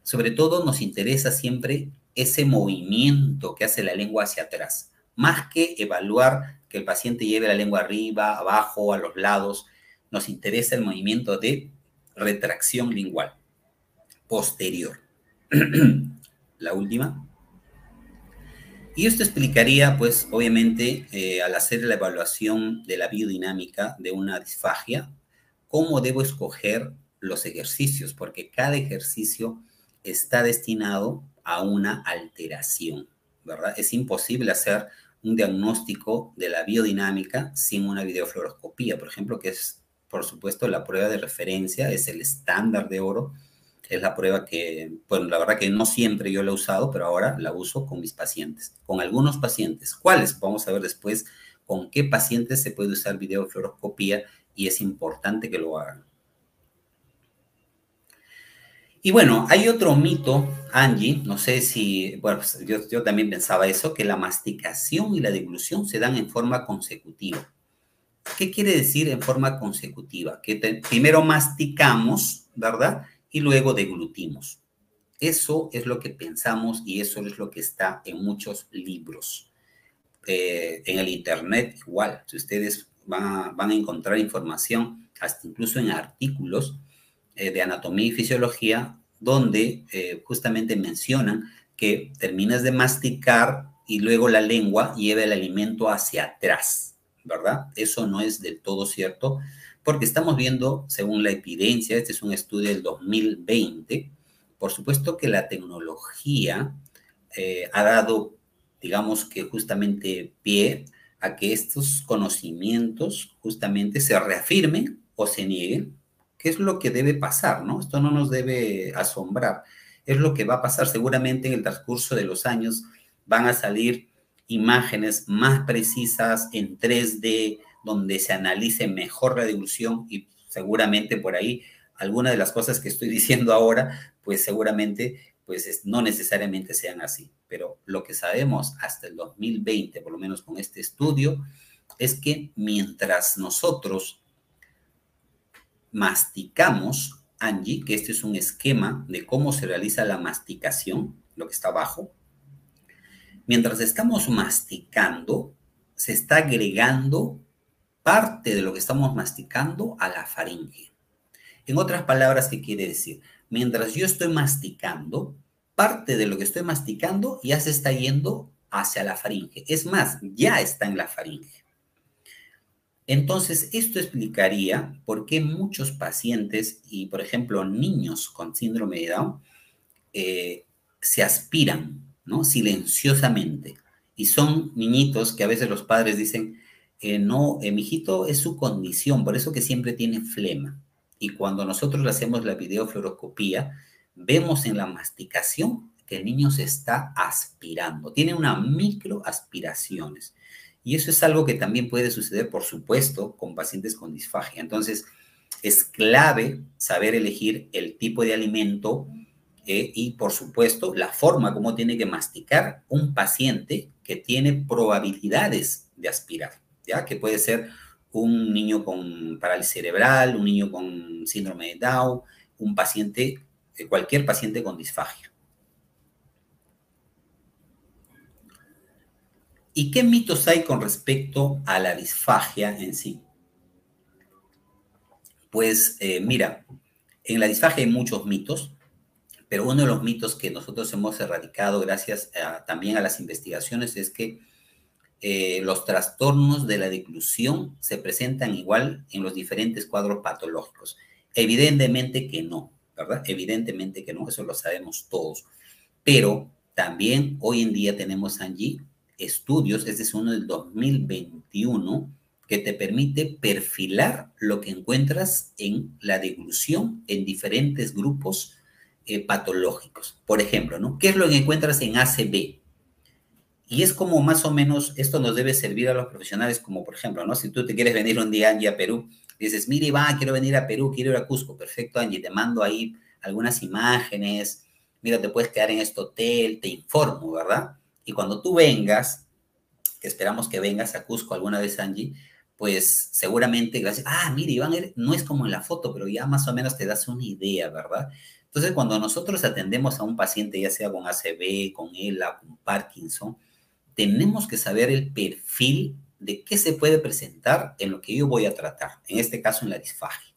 Sobre todo nos interesa siempre ese movimiento que hace la lengua hacia atrás, más que evaluar que el paciente lleve la lengua arriba, abajo, a los lados, nos interesa el movimiento de retracción lingual posterior. la última. Y esto explicaría, pues, obviamente, eh, al hacer la evaluación de la biodinámica de una disfagia, cómo debo escoger los ejercicios, porque cada ejercicio está destinado a una alteración, ¿verdad? Es imposible hacer un diagnóstico de la biodinámica sin una videofluoroscopía, por ejemplo, que es, por supuesto, la prueba de referencia, es el estándar de oro, es la prueba que, bueno, la verdad que no siempre yo la he usado, pero ahora la uso con mis pacientes, con algunos pacientes. ¿Cuáles? Vamos a ver después con qué pacientes se puede usar videofluoroscopía y es importante que lo hagan. Y bueno, hay otro mito, Angie, no sé si, bueno, pues, yo, también pensaba eso, que la masticación y la deglución se dan en forma consecutiva. ¿Qué quiere decir en forma consecutiva? Que primero masticamos, ¿verdad? Y luego deglutimos. Eso es lo que pensamos y eso es lo que está en muchos libros. Eh, en el Internet igual, si ustedes van a, van a encontrar información, hasta incluso en artículos, eh, de anatomía y fisiología, donde eh, justamente mencionan que terminas de masticar y luego la lengua lleva el alimento hacia atrás, ¿verdad? Eso no es del todo cierto, porque estamos viendo, según la evidencia, este es un estudio del 2020, por supuesto que la tecnología eh, ha dado, digamos que justamente pie a que estos conocimientos justamente se reafirmen o se nieguen ¿Qué es lo que debe pasar? ¿no? Esto no nos debe asombrar. Es lo que va a pasar seguramente en el transcurso de los años. Van a salir imágenes más precisas en 3D, donde se analice mejor la dilución y seguramente por ahí algunas de las cosas que estoy diciendo ahora, pues seguramente pues no necesariamente sean así. Pero lo que sabemos hasta el 2020, por lo menos con este estudio, es que mientras nosotros masticamos, Angie, que este es un esquema de cómo se realiza la masticación, lo que está abajo. Mientras estamos masticando, se está agregando parte de lo que estamos masticando a la faringe. En otras palabras, ¿qué quiere decir? Mientras yo estoy masticando, parte de lo que estoy masticando ya se está yendo hacia la faringe. Es más, ya está en la faringe. Entonces, esto explicaría por qué muchos pacientes y, por ejemplo, niños con síndrome de Down eh, se aspiran, ¿no? Silenciosamente. Y son niñitos que a veces los padres dicen, eh, no, eh, mi hijito es su condición, por eso que siempre tiene flema. Y cuando nosotros le hacemos la videofluoroscopía, vemos en la masticación que el niño se está aspirando, tiene una microaspiraciones. Y eso es algo que también puede suceder, por supuesto, con pacientes con disfagia. Entonces, es clave saber elegir el tipo de alimento eh, y, por supuesto, la forma como tiene que masticar un paciente que tiene probabilidades de aspirar, ¿ya? Que puede ser un niño con parálisis cerebral, un niño con síndrome de Down, un paciente, eh, cualquier paciente con disfagia. ¿Y qué mitos hay con respecto a la disfagia en sí? Pues eh, mira, en la disfagia hay muchos mitos, pero uno de los mitos que nosotros hemos erradicado gracias también a las investigaciones es que eh, los trastornos de la deglución se presentan igual en los diferentes cuadros patológicos. Evidentemente que no, ¿verdad? Evidentemente que no, eso lo sabemos todos. Pero también hoy en día tenemos allí estudios, este es uno del 2021, que te permite perfilar lo que encuentras en la deglución en diferentes grupos eh, patológicos. Por ejemplo, ¿no? ¿Qué es lo que encuentras en ACB? Y es como más o menos, esto nos debe servir a los profesionales, como por ejemplo, ¿no? Si tú te quieres venir un día a Perú, Dices, mire, Iván, quiero venir a Perú, quiero ir a Cusco. Perfecto, Angie, te mando ahí algunas imágenes. Mira, te puedes quedar en este hotel, te informo, ¿verdad? Y cuando tú vengas, que esperamos que vengas a Cusco alguna vez, Angie, pues seguramente, gracias, ah, mire, Iván, no es como en la foto, pero ya más o menos te das una idea, ¿verdad? Entonces, cuando nosotros atendemos a un paciente, ya sea con ACV, con ELA, con Parkinson, tenemos que saber el perfil de qué se puede presentar en lo que yo voy a tratar, en este caso en la disfagia.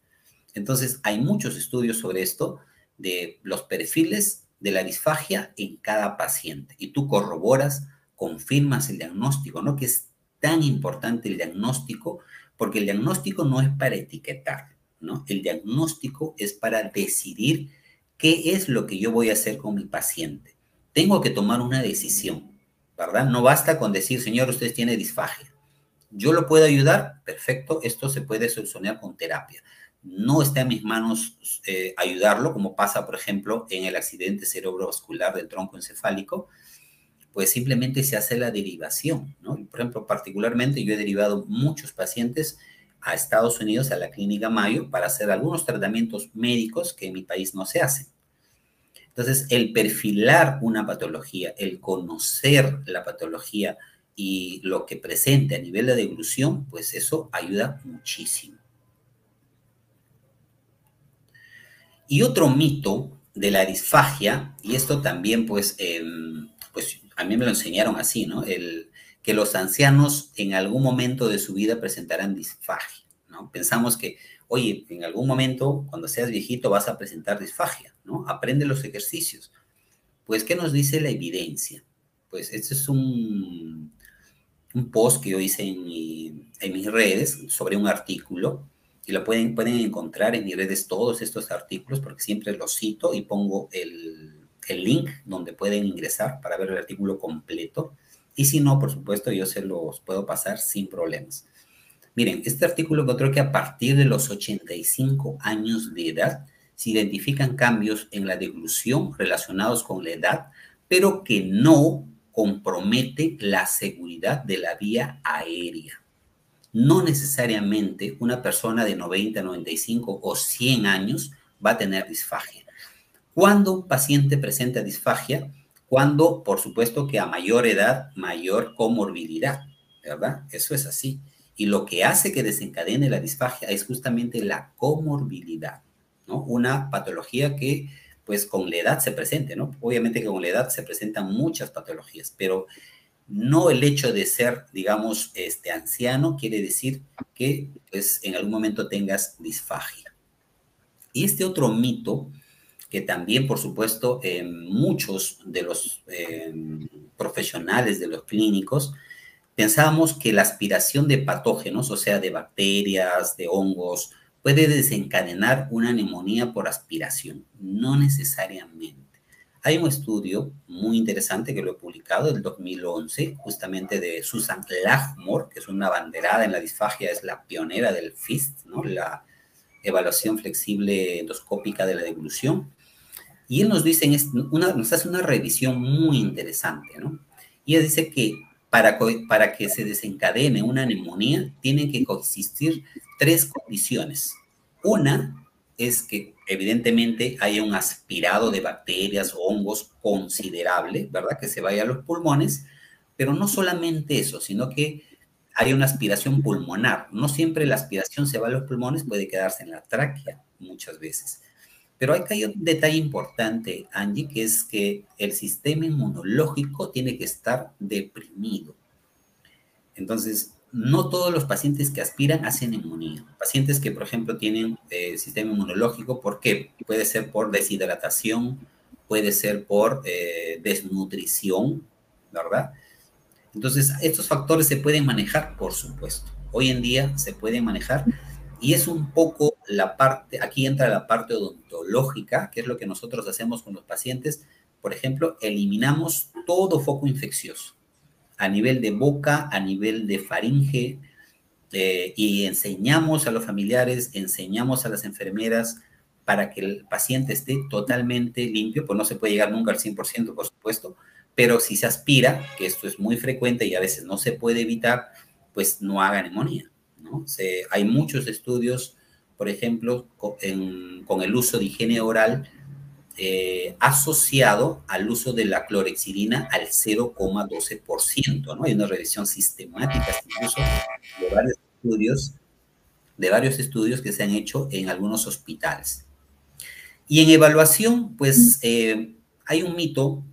Entonces, hay muchos estudios sobre esto, de los perfiles de la disfagia en cada paciente, y tú corroboras, confirmas el diagnóstico, ¿no? Que es tan importante el diagnóstico, porque el diagnóstico no es para etiquetar, ¿no? El diagnóstico es para decidir qué es lo que yo voy a hacer con mi paciente. Tengo que tomar una decisión, ¿verdad? No basta con decir, señor, usted tiene disfagia. Yo lo puedo ayudar, perfecto, esto se puede solucionar con terapia. No está en mis manos eh, ayudarlo, como pasa, por ejemplo, en el accidente cerebrovascular del tronco encefálico, pues simplemente se hace la derivación, ¿no? Por ejemplo, particularmente yo he derivado muchos pacientes a Estados Unidos, a la Clínica Mayo, para hacer algunos tratamientos médicos que en mi país no se hacen. Entonces, el perfilar una patología, el conocer la patología y lo que presente a nivel de deglución, pues eso ayuda muchísimo. Y otro mito de la disfagia, y esto también pues, em, pues a mí me lo enseñaron así, ¿no? El, que los ancianos en algún momento de su vida presentarán disfagia, ¿no? Pensamos que, oye, en algún momento, cuando seas viejito, vas a presentar disfagia, ¿no? Aprende los ejercicios. Pues, ¿qué nos dice la evidencia? Pues, este es un, un post que yo hice en, en mis redes sobre un artículo y lo pueden, pueden encontrar en mis redes todos estos artículos porque siempre los cito y pongo el, el link donde pueden ingresar para ver el artículo completo. Y si no, por supuesto, yo se los puedo pasar sin problemas. Miren, este artículo encontró que a partir de los 85 años de edad se identifican cambios en la deglución relacionados con la edad, pero que no compromete la seguridad de la vía aérea. No necesariamente una persona de 90, 95 o 100 años va a tener disfagia. Cuando un paciente presenta disfagia, cuando, por supuesto, que a mayor edad, mayor comorbilidad, ¿verdad? Eso es así. Y lo que hace que desencadene la disfagia es justamente la comorbilidad, ¿no? Una patología que, pues, con la edad se presente, ¿no? Obviamente que con la edad se presentan muchas patologías, pero no el hecho de ser, digamos, este anciano quiere decir que, pues, en algún momento tengas disfagia. Y este otro mito que también, por supuesto, muchos de los em, profesionales de los clínicos pensábamos que la aspiración de patógenos, o sea, de bacterias, de hongos, puede desencadenar una neumonía por aspiración. No necesariamente. Hay un estudio muy interesante que lo he publicado del 2011, justamente de Susan Lachmore, que es una banderada en la disfagia, es la pionera del FIST, ¿no? la evaluación flexible endoscópica de la deglución. Y él nos dice, una, nos hace una revisión muy interesante, ¿no? Y él dice que para, para que se desencadene una neumonía tienen que coexistir tres condiciones. Una es que evidentemente haya un aspirado de bacterias hongos considerable, ¿verdad? Que se vaya a los pulmones, pero no solamente eso, sino que haya una aspiración pulmonar. No siempre la aspiración se va a los pulmones, puede quedarse en la tráquea muchas veces. Pero hay un detalle importante, Angie, que es que el sistema inmunológico tiene que estar deprimido. Entonces, no todos los pacientes que aspiran hacen neumonía. Pacientes que, por ejemplo, tienen eh, sistema inmunológico, ¿por qué? Puede ser por deshidratación, puede ser por eh, desnutrición, ¿verdad? Entonces, estos factores se pueden manejar, por supuesto. Hoy en día se pueden manejar y es un poco la parte, aquí entra la parte odontológica, que es lo que nosotros hacemos con los pacientes. Por ejemplo, eliminamos todo foco infeccioso a nivel de boca, a nivel de faringe, eh, y enseñamos a los familiares, enseñamos a las enfermeras para que el paciente esté totalmente limpio, pues no se puede llegar nunca al 100%, por supuesto, pero si se aspira, que esto es muy frecuente y a veces no se puede evitar, pues no haga neumonía. hay muchos estudios, por ejemplo, con, el uso de higiene oral eh, asociado al uso de la clorexidina al 0,12%, ¿no? Hay una revisión sistemática incluso de varios estudios, de varios estudios que se han hecho en algunos hospitales. Y en evaluación, pues eh, hay un mito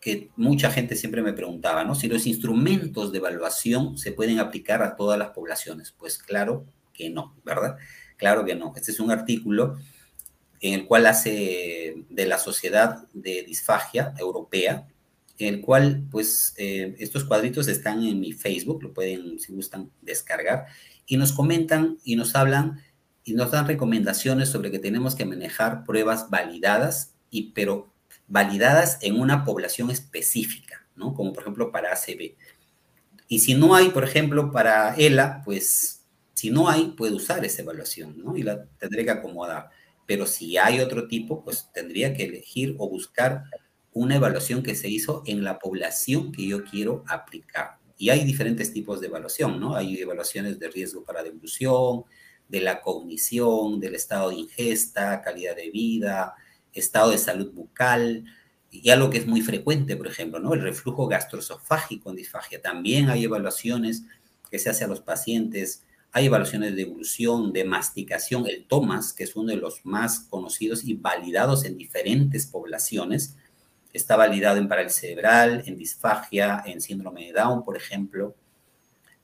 que mucha gente siempre me preguntaba, ¿no? Si los instrumentos de evaluación se pueden aplicar a todas las poblaciones. Pues claro que no, ¿verdad? Claro que no. Este es un artículo en el cual hace de la Sociedad de Disfagia Europea, en el cual, pues, eh, estos cuadritos están en mi Facebook, lo pueden, si gustan, descargar, y nos comentan y nos hablan y nos dan recomendaciones sobre que tenemos que manejar pruebas validadas, y, pero validadas en una población específica, ¿no? Como por ejemplo para ACB. Y si no hay, por ejemplo, para ELA, pues si no hay, puede usar esa evaluación, ¿no? Y la tendré que acomodar. Pero si hay otro tipo, pues tendría que elegir o buscar una evaluación que se hizo en la población que yo quiero aplicar. Y hay diferentes tipos de evaluación, ¿no? Hay evaluaciones de riesgo para devolución, de la cognición, del estado de ingesta, calidad de vida, estado de salud bucal, y algo que es muy frecuente, por ejemplo, ¿no? El reflujo gastroesofágico en disfagia. También hay evaluaciones que se hace a los pacientes, hay evaluaciones de evolución, de masticación, el TOMAS, que es uno de los más conocidos y validados en diferentes poblaciones. Está validado en parálisis cerebral, en disfagia, en síndrome de Down, por ejemplo.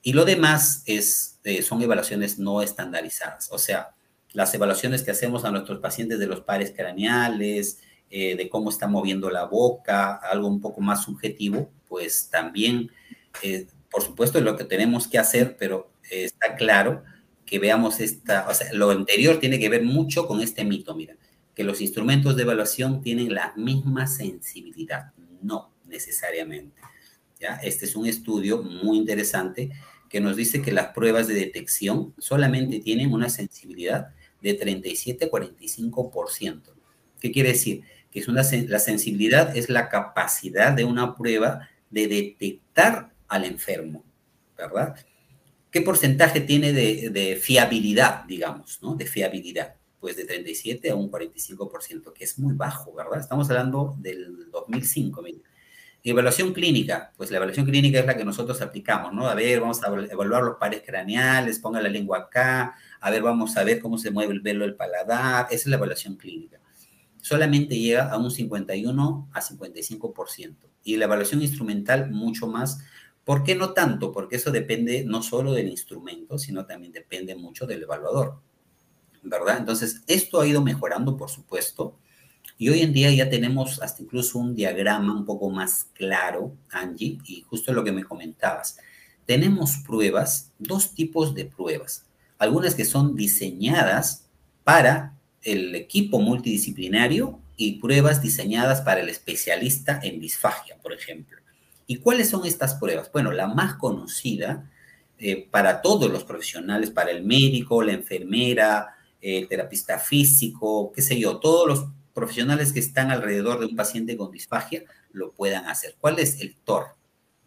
Y lo demás es, eh, son evaluaciones no estandarizadas. O sea, las evaluaciones que hacemos a nuestros pacientes de los pares craneales, eh, de cómo está moviendo la boca, algo un poco más subjetivo, pues también, eh, por supuesto, es lo que tenemos que hacer, pero está claro que veamos esta, o sea, lo anterior tiene que ver mucho con este mito, mira, que los instrumentos de evaluación tienen la misma sensibilidad, no necesariamente. ¿ya? Este es un estudio muy interesante que nos dice que las pruebas de detección solamente tienen una sensibilidad de 37 a 45%. ¿Qué quiere decir? Que es una, la sensibilidad es la capacidad de una prueba de detectar al enfermo, ¿verdad? ¿Qué porcentaje tiene de, fiabilidad, digamos, ¿no? De fiabilidad. Pues de 37 a un 45%, que es muy bajo, ¿verdad? Estamos hablando del 2005, mira. Evaluación clínica, pues la evaluación clínica es la que nosotros aplicamos, ¿no? A ver, vamos a evaluar los pares craneales, ponga la lengua acá, a ver, vamos a ver cómo se mueve el velo del paladar, esa es la evaluación clínica. Solamente llega a un 51 a 55%. Y la evaluación instrumental mucho más. ¿Por qué no tanto? Porque eso depende no solo del instrumento, sino también depende mucho del evaluador, ¿verdad? Entonces, esto ha ido mejorando, por supuesto y hoy en día ya tenemos hasta incluso un diagrama un poco más claro, Angie, y justo lo que me comentabas. Tenemos pruebas, dos tipos de pruebas. Algunas que son diseñadas para el equipo multidisciplinario y pruebas diseñadas para el especialista en disfagia, por ejemplo. ¿Y cuáles son estas pruebas? Bueno, la más conocida eh, para todos los profesionales, para el médico, la enfermera, el terapista físico, qué sé yo, todos los profesionales que están alrededor de un paciente con disfagia lo puedan hacer. ¿Cuál es el TOR?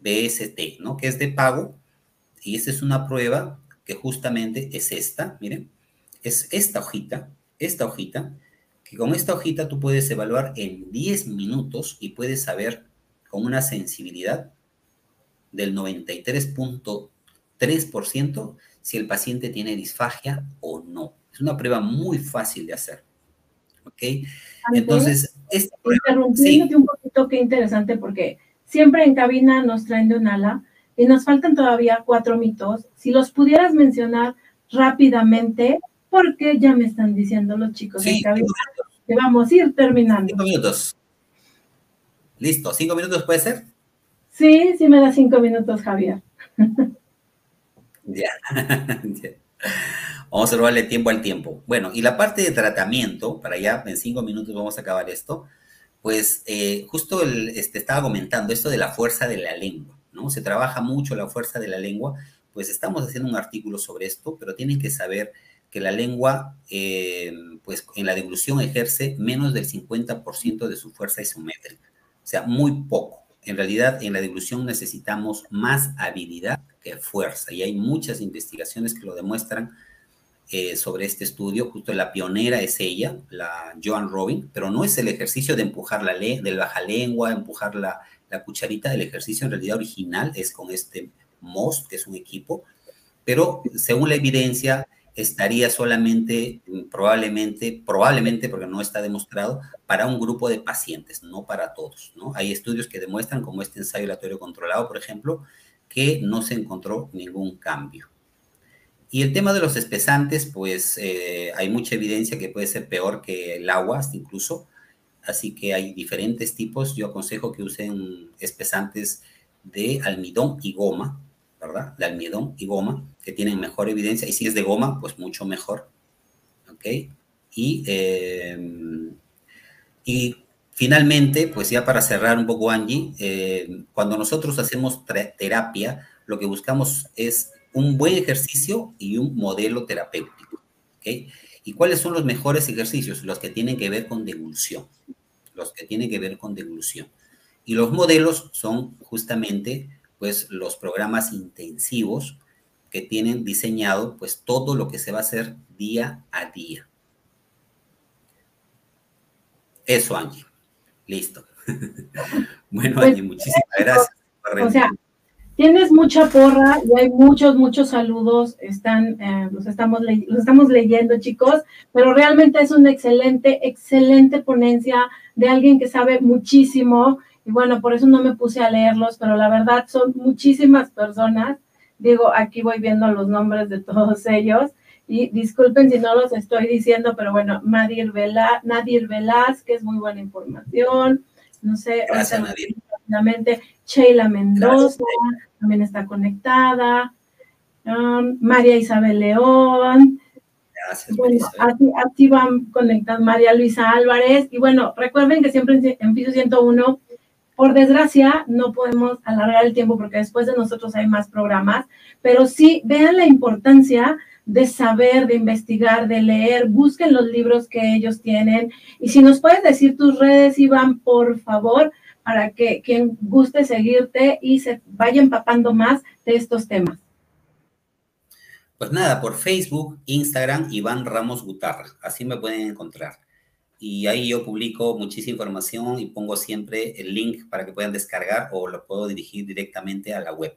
BST, ¿no? Que es de pago. Y esta es una prueba que justamente es esta, miren, es esta hojita, esta hojita, que con esta hojita tú puedes evaluar en 10 minutos y puedes saber con una sensibilidad del 93.3% si el paciente tiene disfagia o no. Es una prueba muy fácil de hacer. ¿Ok? Entonces, esta interrumpiéndote un poquito, qué interesante, porque siempre en cabina nos traen de un ala y nos faltan todavía cuatro mitos. Si los pudieras mencionar rápidamente, porque ya me están diciendo los chicos en cabina que vamos a ir terminando. Cinco minutos. Listo, ¿cinco minutos puede ser? Sí, sí me da cinco minutos, Javier. ya. Vamos a robarle tiempo al tiempo. Bueno, y la parte de tratamiento, para ya en cinco minutos vamos a acabar esto, pues eh, justo el, este, estaba comentando esto de la fuerza de la lengua, ¿no? Se trabaja mucho la fuerza de la lengua, pues estamos haciendo un artículo sobre esto, pero tienen que saber que la lengua, eh, pues en la devolución ejerce menos del 50% de su fuerza isométrica, o sea, muy poco. En realidad, en la devolución necesitamos más habilidad que fuerza. Y hay muchas investigaciones que lo demuestran eh, sobre este estudio. Justo la pionera es ella, la Joan Robin, pero no es el ejercicio de empujar la ley, del baja lengua, empujar la, la cucharita. El ejercicio en realidad original es con este MOST, que es un equipo, pero según la evidencia estaría solamente, probablemente, probablemente, porque no está demostrado, para un grupo de pacientes, no para todos, ¿no? Hay estudios que demuestran, como este ensayo aleatorio controlado, por ejemplo, que no se encontró ningún cambio. Y el tema de los espesantes, pues eh, hay mucha evidencia que puede ser peor que el agua, incluso. Así que hay diferentes tipos. Yo aconsejo que usen espesantes de almidón y goma, ¿verdad? De almidón y goma, que tienen mejor evidencia. Y si es de goma, pues mucho mejor. ¿Ok? Y, em, y finalmente, pues ya para cerrar un poco, Angie, eh, cuando nosotros hacemos terapia, lo que buscamos es un buen ejercicio y un modelo terapéutico. ¿ok? ¿Y cuáles son los mejores ejercicios? Los que tienen que ver con deglución. Los que tienen que ver con deglución. Y los modelos son justamente pues los programas intensivos que tienen diseñado pues todo lo que se va a hacer día a día. Eso, Angie. Listo. bueno, pues, Angie, muchísimas gracias. O sea, tienes mucha porra y hay muchos, muchos saludos. Están, eh, los, estamos los estamos leyendo, chicos, pero realmente es una excelente, excelente ponencia de alguien que sabe muchísimo. Y bueno, por eso no me puse a leerlos, pero la verdad son muchísimas personas. Digo, aquí voy viendo los nombres de todos ellos. Y disculpen si no los estoy diciendo, pero bueno, Nadir, Vela, Nadir Velázquez, muy buena información. No sé, Gracias, Nadir. Sheila Mendoza también está conectada. Um, María Isabel León. Gracias, bueno, así, van conectadas María Luisa Álvarez. Y bueno, recuerden que siempre en, en piso 101 por desgracia, no podemos alargar el tiempo porque después de nosotros hay más programas, pero sí vean la importancia de saber, de investigar, de leer, busquen los libros que ellos tienen. Y si nos puedes decir tus redes, Iván, por favor, para que quien guste seguirte y se vaya empapando más de estos temas. Pues nada, por Facebook, Instagram, Iván Ramos Gutarra. Así me pueden encontrar. Y ahí yo publico muchísima información y pongo siempre el link para que puedan descargar o lo puedo dirigir directamente a la web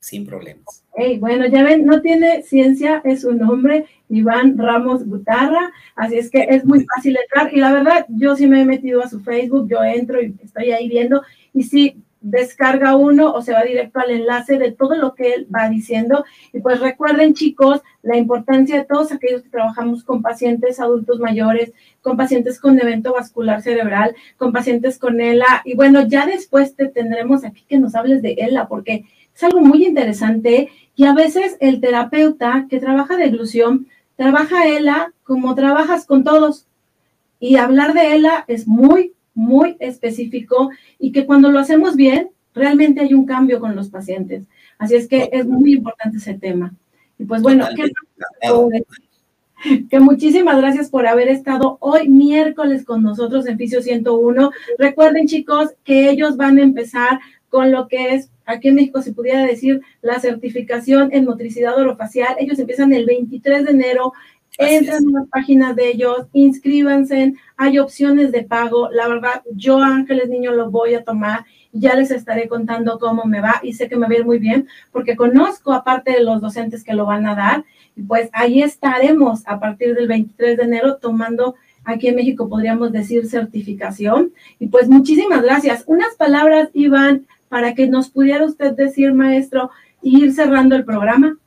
sin problemas. Hey, bueno, ya ven, no tiene ciencia, es su nombre, Iván Ramos Gutarra, así es que es muy fácil entrar y la verdad, yo sí me he metido a su Facebook, yo entro y estoy ahí viendo y sí descarga uno o se va directo al enlace de todo lo que él va diciendo. Y pues recuerden, chicos, la importancia de todos aquellos que trabajamos con pacientes adultos mayores, con pacientes con evento vascular cerebral, con pacientes con ELA. Y bueno, ya después te tendremos aquí que nos hables de ELA, porque es algo muy interesante y a veces el terapeuta que trabaja de ilusión trabaja ELA como trabajas con todos. Y hablar de ELA es muy, muy específico y que cuando lo hacemos bien, realmente hay un cambio con los pacientes. Así es que es muy importante ese tema. Y pues bueno, que, muchísimas gracias por haber estado hoy miércoles con nosotros en Fisio 101. Recuerden chicos que ellos van a empezar con lo que es aquí en México se pudiera decir la certificación en motricidad orofacial. Ellos empiezan el 23 de enero. Entran en las páginas de ellos, inscríbanse, hay opciones de pago. La verdad, yo Ángeles Niño lo voy a tomar y ya les estaré contando cómo me va y sé que me va a ir muy bien porque conozco aparte de los docentes que lo van a dar y pues ahí estaremos a partir del 23 de enero tomando aquí en México podríamos decir certificación y pues muchísimas gracias. Unas palabras, Iván, para que nos pudiera usted decir, maestro, y ir cerrando el programa.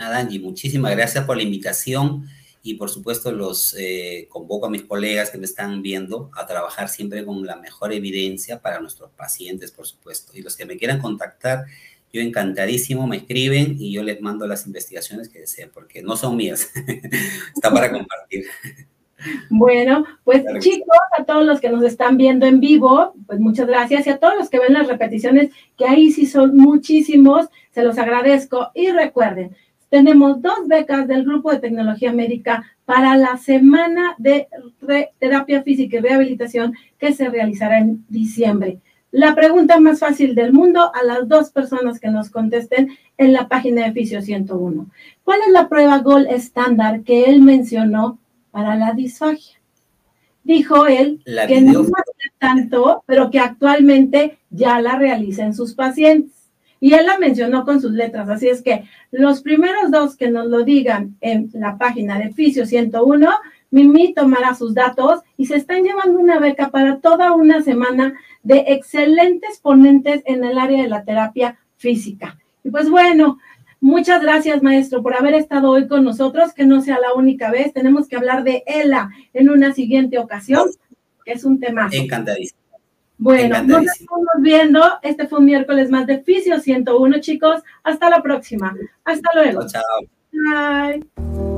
Nada, Angie, muchísimas gracias por la invitación y por supuesto los eh, convoco a mis colegas que me están viendo a trabajar siempre con la mejor evidencia para nuestros pacientes, por supuesto. Y los que me quieran contactar, yo encantadísimo me escriben y yo les mando las investigaciones que deseen, porque no son mías, está para compartir. Bueno, pues chicos, a todos los que nos están viendo en vivo, pues muchas gracias. Y a todos los que ven las repeticiones, que ahí sí son muchísimos, se los agradezco. Y recuerden, tenemos dos becas del Grupo de Tecnología Médica para la semana de terapia física y rehabilitación que se realizará en diciembre. la pregunta más fácil del mundo a las dos personas que nos contesten en la página de Fisio 101. ¿Cuál es la prueba Gold estándar que él mencionó para la disfagia? Dijo él que no hace tanto, pero que actualmente ya la realiza en sus pacientes. Y él la mencionó con sus letras, así es que los primeros dos que nos lo digan en la página de Fisio 101, Mimi tomará sus datos y se están llevando una beca para toda una semana de excelentes ponentes en el área de la terapia física. Y pues bueno, muchas gracias maestro por haber estado hoy con nosotros, que no sea la única vez, tenemos que hablar de ELA en una siguiente ocasión, que es un tema. Encantadísimo. Bueno, nos estamos viendo. Este fue un miércoles más de Fisio 101, chicos. Hasta la próxima. Hasta luego. Chao. Bye.